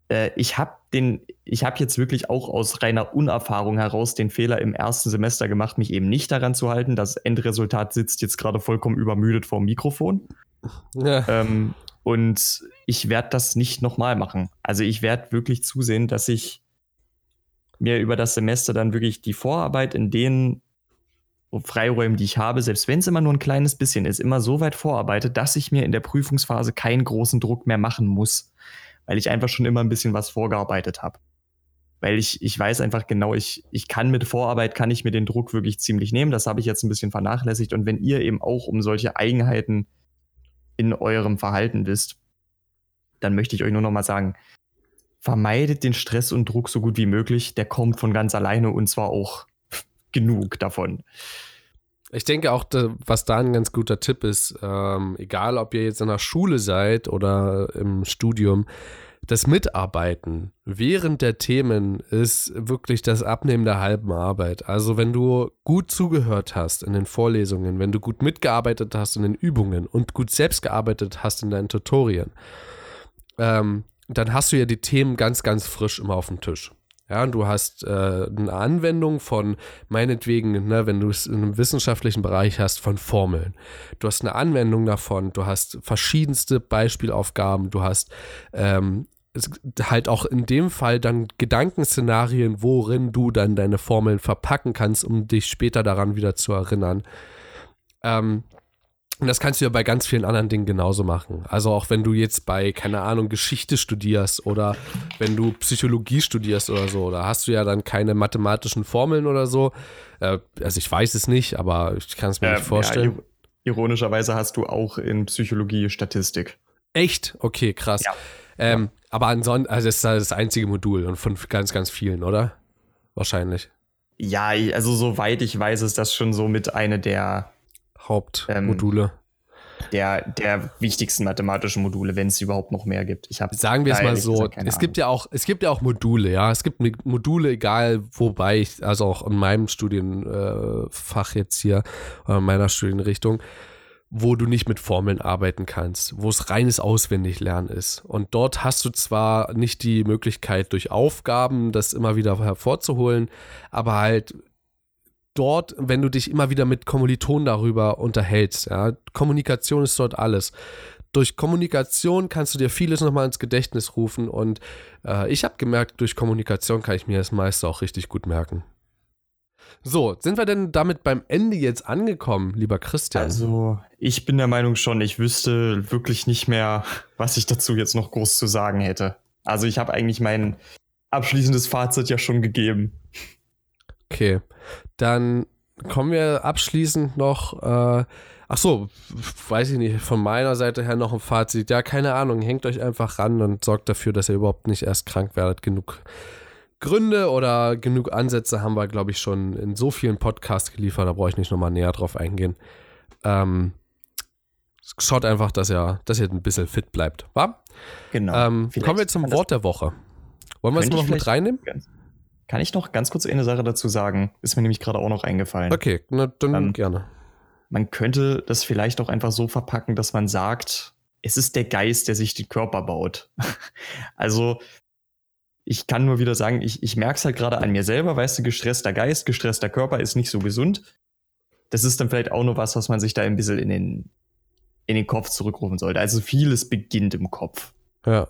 Äh, ich habe den, ich habe jetzt wirklich auch aus reiner Unerfahrung heraus den Fehler im ersten Semester gemacht, mich eben nicht daran zu halten. Das Endresultat sitzt jetzt gerade vollkommen übermüdet vor dem Mikrofon. Ja. Ähm, und ich werde das nicht nochmal machen. Also ich werde wirklich zusehen, dass ich mir über das Semester dann wirklich die Vorarbeit in den Freiräumen, die ich habe, selbst wenn es immer nur ein kleines bisschen ist, immer so weit vorarbeitet, dass ich mir in der Prüfungsphase keinen großen Druck mehr machen muss, weil ich einfach schon immer ein bisschen was vorgearbeitet habe. Weil ich, ich weiß einfach genau, ich, ich kann mit Vorarbeit, kann ich mir den Druck wirklich ziemlich nehmen. Das habe ich jetzt ein bisschen vernachlässigt. Und wenn ihr eben auch um solche Eigenheiten in eurem Verhalten wisst, dann möchte ich euch nur noch mal sagen, vermeidet den Stress und Druck so gut wie möglich. Der kommt von ganz alleine und zwar auch genug davon. Ich denke auch, was da ein ganz guter Tipp ist, ähm, egal ob ihr jetzt in der Schule seid oder im Studium, das Mitarbeiten während der Themen ist wirklich das Abnehmen der halben Arbeit. Also wenn du gut zugehört hast in den Vorlesungen, wenn du gut mitgearbeitet hast in den Übungen und gut selbst gearbeitet hast in deinen Tutorien, ähm, dann hast du ja die Themen ganz, ganz frisch immer auf dem Tisch. Ja, und du hast äh, eine Anwendung von, meinetwegen, ne, wenn du es in einem wissenschaftlichen Bereich hast, von Formeln. Du hast eine Anwendung davon, du hast verschiedenste Beispielaufgaben, du hast ähm, halt auch in dem Fall dann Gedankenszenarien, worin du dann deine Formeln verpacken kannst, um dich später daran wieder zu erinnern. Ähm, und das kannst du ja bei ganz vielen anderen Dingen genauso machen. Also auch wenn du jetzt bei, keine Ahnung, Geschichte studierst oder wenn du Psychologie studierst oder so, da hast du ja dann keine mathematischen Formeln oder so. Äh, also ich weiß es nicht, aber ich kann es mir ja, nicht vorstellen. Ja, ironischerweise hast du auch in Psychologie Statistik. Echt? Okay, krass. Ja. Ähm, aber ansonsten, also das ist das einzige Modul und von ganz, ganz vielen, oder? Wahrscheinlich. Ja, also soweit ich weiß, ist das schon so mit eine der Hauptmodule. Ähm, der, der wichtigsten mathematischen Module, wenn es überhaupt noch mehr gibt. Ich Sagen wir es mal so, gesagt, es gibt ja auch, es gibt ja auch Module, ja. Es gibt Module, egal wobei ich, also auch in meinem Studienfach jetzt hier, äh, in meiner Studienrichtung, wo du nicht mit Formeln arbeiten kannst, wo es reines Auswendiglernen ist. Und dort hast du zwar nicht die Möglichkeit, durch Aufgaben das immer wieder hervorzuholen, aber halt dort, wenn du dich immer wieder mit Kommilitonen darüber unterhältst, ja, Kommunikation ist dort alles. Durch Kommunikation kannst du dir vieles nochmal ins Gedächtnis rufen und äh, ich habe gemerkt, durch Kommunikation kann ich mir das meiste auch richtig gut merken. So, sind wir denn damit beim Ende jetzt angekommen, lieber Christian? Also, ich bin der Meinung schon, ich wüsste wirklich nicht mehr, was ich dazu jetzt noch groß zu sagen hätte. Also, ich habe eigentlich mein abschließendes Fazit ja schon gegeben. Okay, dann kommen wir abschließend noch. Äh, ach so, weiß ich nicht, von meiner Seite her noch ein Fazit. Ja, keine Ahnung, hängt euch einfach ran und sorgt dafür, dass ihr überhaupt nicht erst krank werdet. Genug Gründe oder genug Ansätze haben wir, glaube ich, schon in so vielen Podcasts geliefert. Da brauche ich nicht nochmal näher drauf eingehen. Ähm, schaut einfach, dass ihr, dass ihr ein bisschen fit bleibt. Wa? Genau. Ähm, kommen wir zum Wort der Woche. Wollen wir es noch mit reinnehmen? Ganz kann ich noch ganz kurz eine Sache dazu sagen? Ist mir nämlich gerade auch noch eingefallen. Okay, na, dann ähm, gerne. Man könnte das vielleicht auch einfach so verpacken, dass man sagt, es ist der Geist, der sich den Körper baut. [laughs] also, ich kann nur wieder sagen, ich, ich merke es halt gerade an mir selber, weißt du, gestresster Geist, gestresster Körper ist nicht so gesund. Das ist dann vielleicht auch nur was, was man sich da ein bisschen in den, in den Kopf zurückrufen sollte. Also vieles beginnt im Kopf. Ja.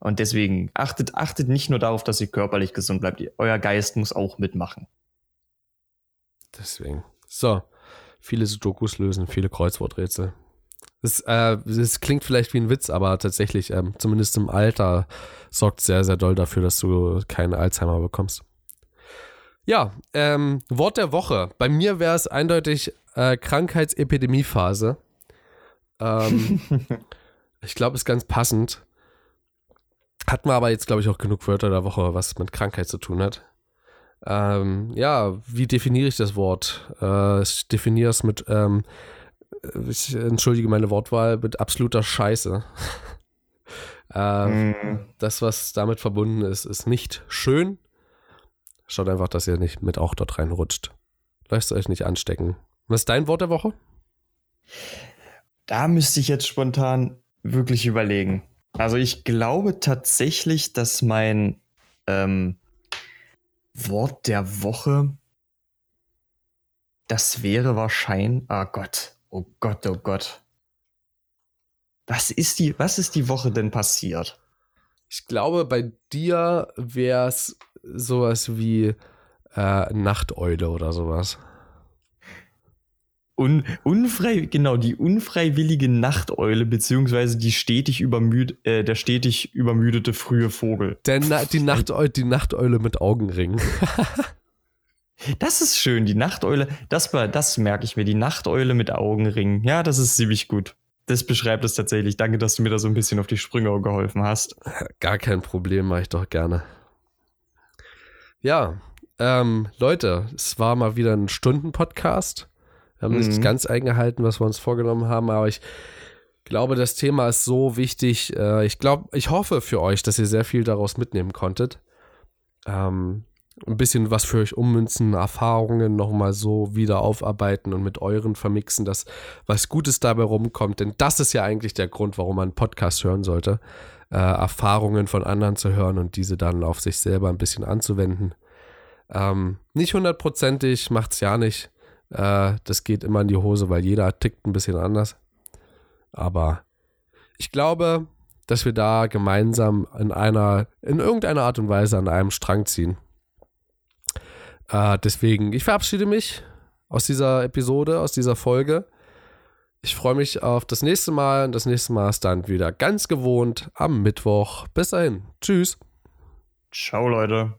Und deswegen achtet, achtet nicht nur darauf, dass ihr körperlich gesund bleibt. Euer Geist muss auch mitmachen. Deswegen. So. Viele Sudokus lösen, viele Kreuzworträtsel. Das, äh, das klingt vielleicht wie ein Witz, aber tatsächlich, ähm, zumindest im Alter, sorgt sehr, sehr doll dafür, dass du keinen Alzheimer bekommst. Ja, ähm, Wort der Woche. Bei mir wäre es eindeutig äh, Krankheitsepidemiephase. Ähm, [laughs] ich glaube, es ist ganz passend. Hatten wir aber jetzt, glaube ich, auch genug Wörter der Woche, was mit Krankheit zu tun hat. Ähm, ja, wie definiere ich das Wort? Äh, ich definiere es mit, ähm, ich entschuldige meine Wortwahl, mit absoluter Scheiße. [laughs] äh, mm. Das, was damit verbunden ist, ist nicht schön. Schaut einfach, dass ihr nicht mit auch dort reinrutscht. Lasst euch nicht anstecken. Was ist dein Wort der Woche? Da müsste ich jetzt spontan wirklich überlegen. Also ich glaube tatsächlich, dass mein ähm, Wort der Woche, das wäre wahrscheinlich, oh Gott, oh Gott, oh Gott. Was ist die, was ist die Woche denn passiert? Ich glaube, bei dir wäre es sowas wie äh, Nachteule oder sowas. Un, unfrei, genau, die unfreiwillige Nachteule, beziehungsweise die stetig übermüd, äh, der stetig übermüdete frühe Vogel. Der Na, die, Nachteule, die Nachteule mit Augenringen. [laughs] das ist schön, die Nachteule, das, das merke ich mir, die Nachteule mit Augenringen. Ja, das ist ziemlich gut. Das beschreibt es tatsächlich. Danke, dass du mir da so ein bisschen auf die Sprünge geholfen hast. [laughs] Gar kein Problem, mache ich doch gerne. Ja, ähm, Leute, es war mal wieder ein Stunden-Podcast. Wir haben mhm. nicht ganz eingehalten, was wir uns vorgenommen haben, aber ich glaube, das Thema ist so wichtig. Äh, ich glaube, ich hoffe für euch, dass ihr sehr viel daraus mitnehmen konntet. Ähm, ein bisschen was für euch ummünzen, Erfahrungen nochmal so wieder aufarbeiten und mit euren vermixen, dass was Gutes dabei rumkommt. Denn das ist ja eigentlich der Grund, warum man einen Podcast hören sollte. Äh, Erfahrungen von anderen zu hören und diese dann auf sich selber ein bisschen anzuwenden. Ähm, nicht hundertprozentig, macht's ja nicht. Äh, das geht immer in die Hose, weil jeder tickt ein bisschen anders. Aber ich glaube, dass wir da gemeinsam in einer, in irgendeiner Art und Weise an einem Strang ziehen. Äh, deswegen, ich verabschiede mich aus dieser Episode, aus dieser Folge. Ich freue mich auf das nächste Mal und das nächste Mal ist dann wieder ganz gewohnt am Mittwoch. Bis dahin. Tschüss. Ciao, Leute.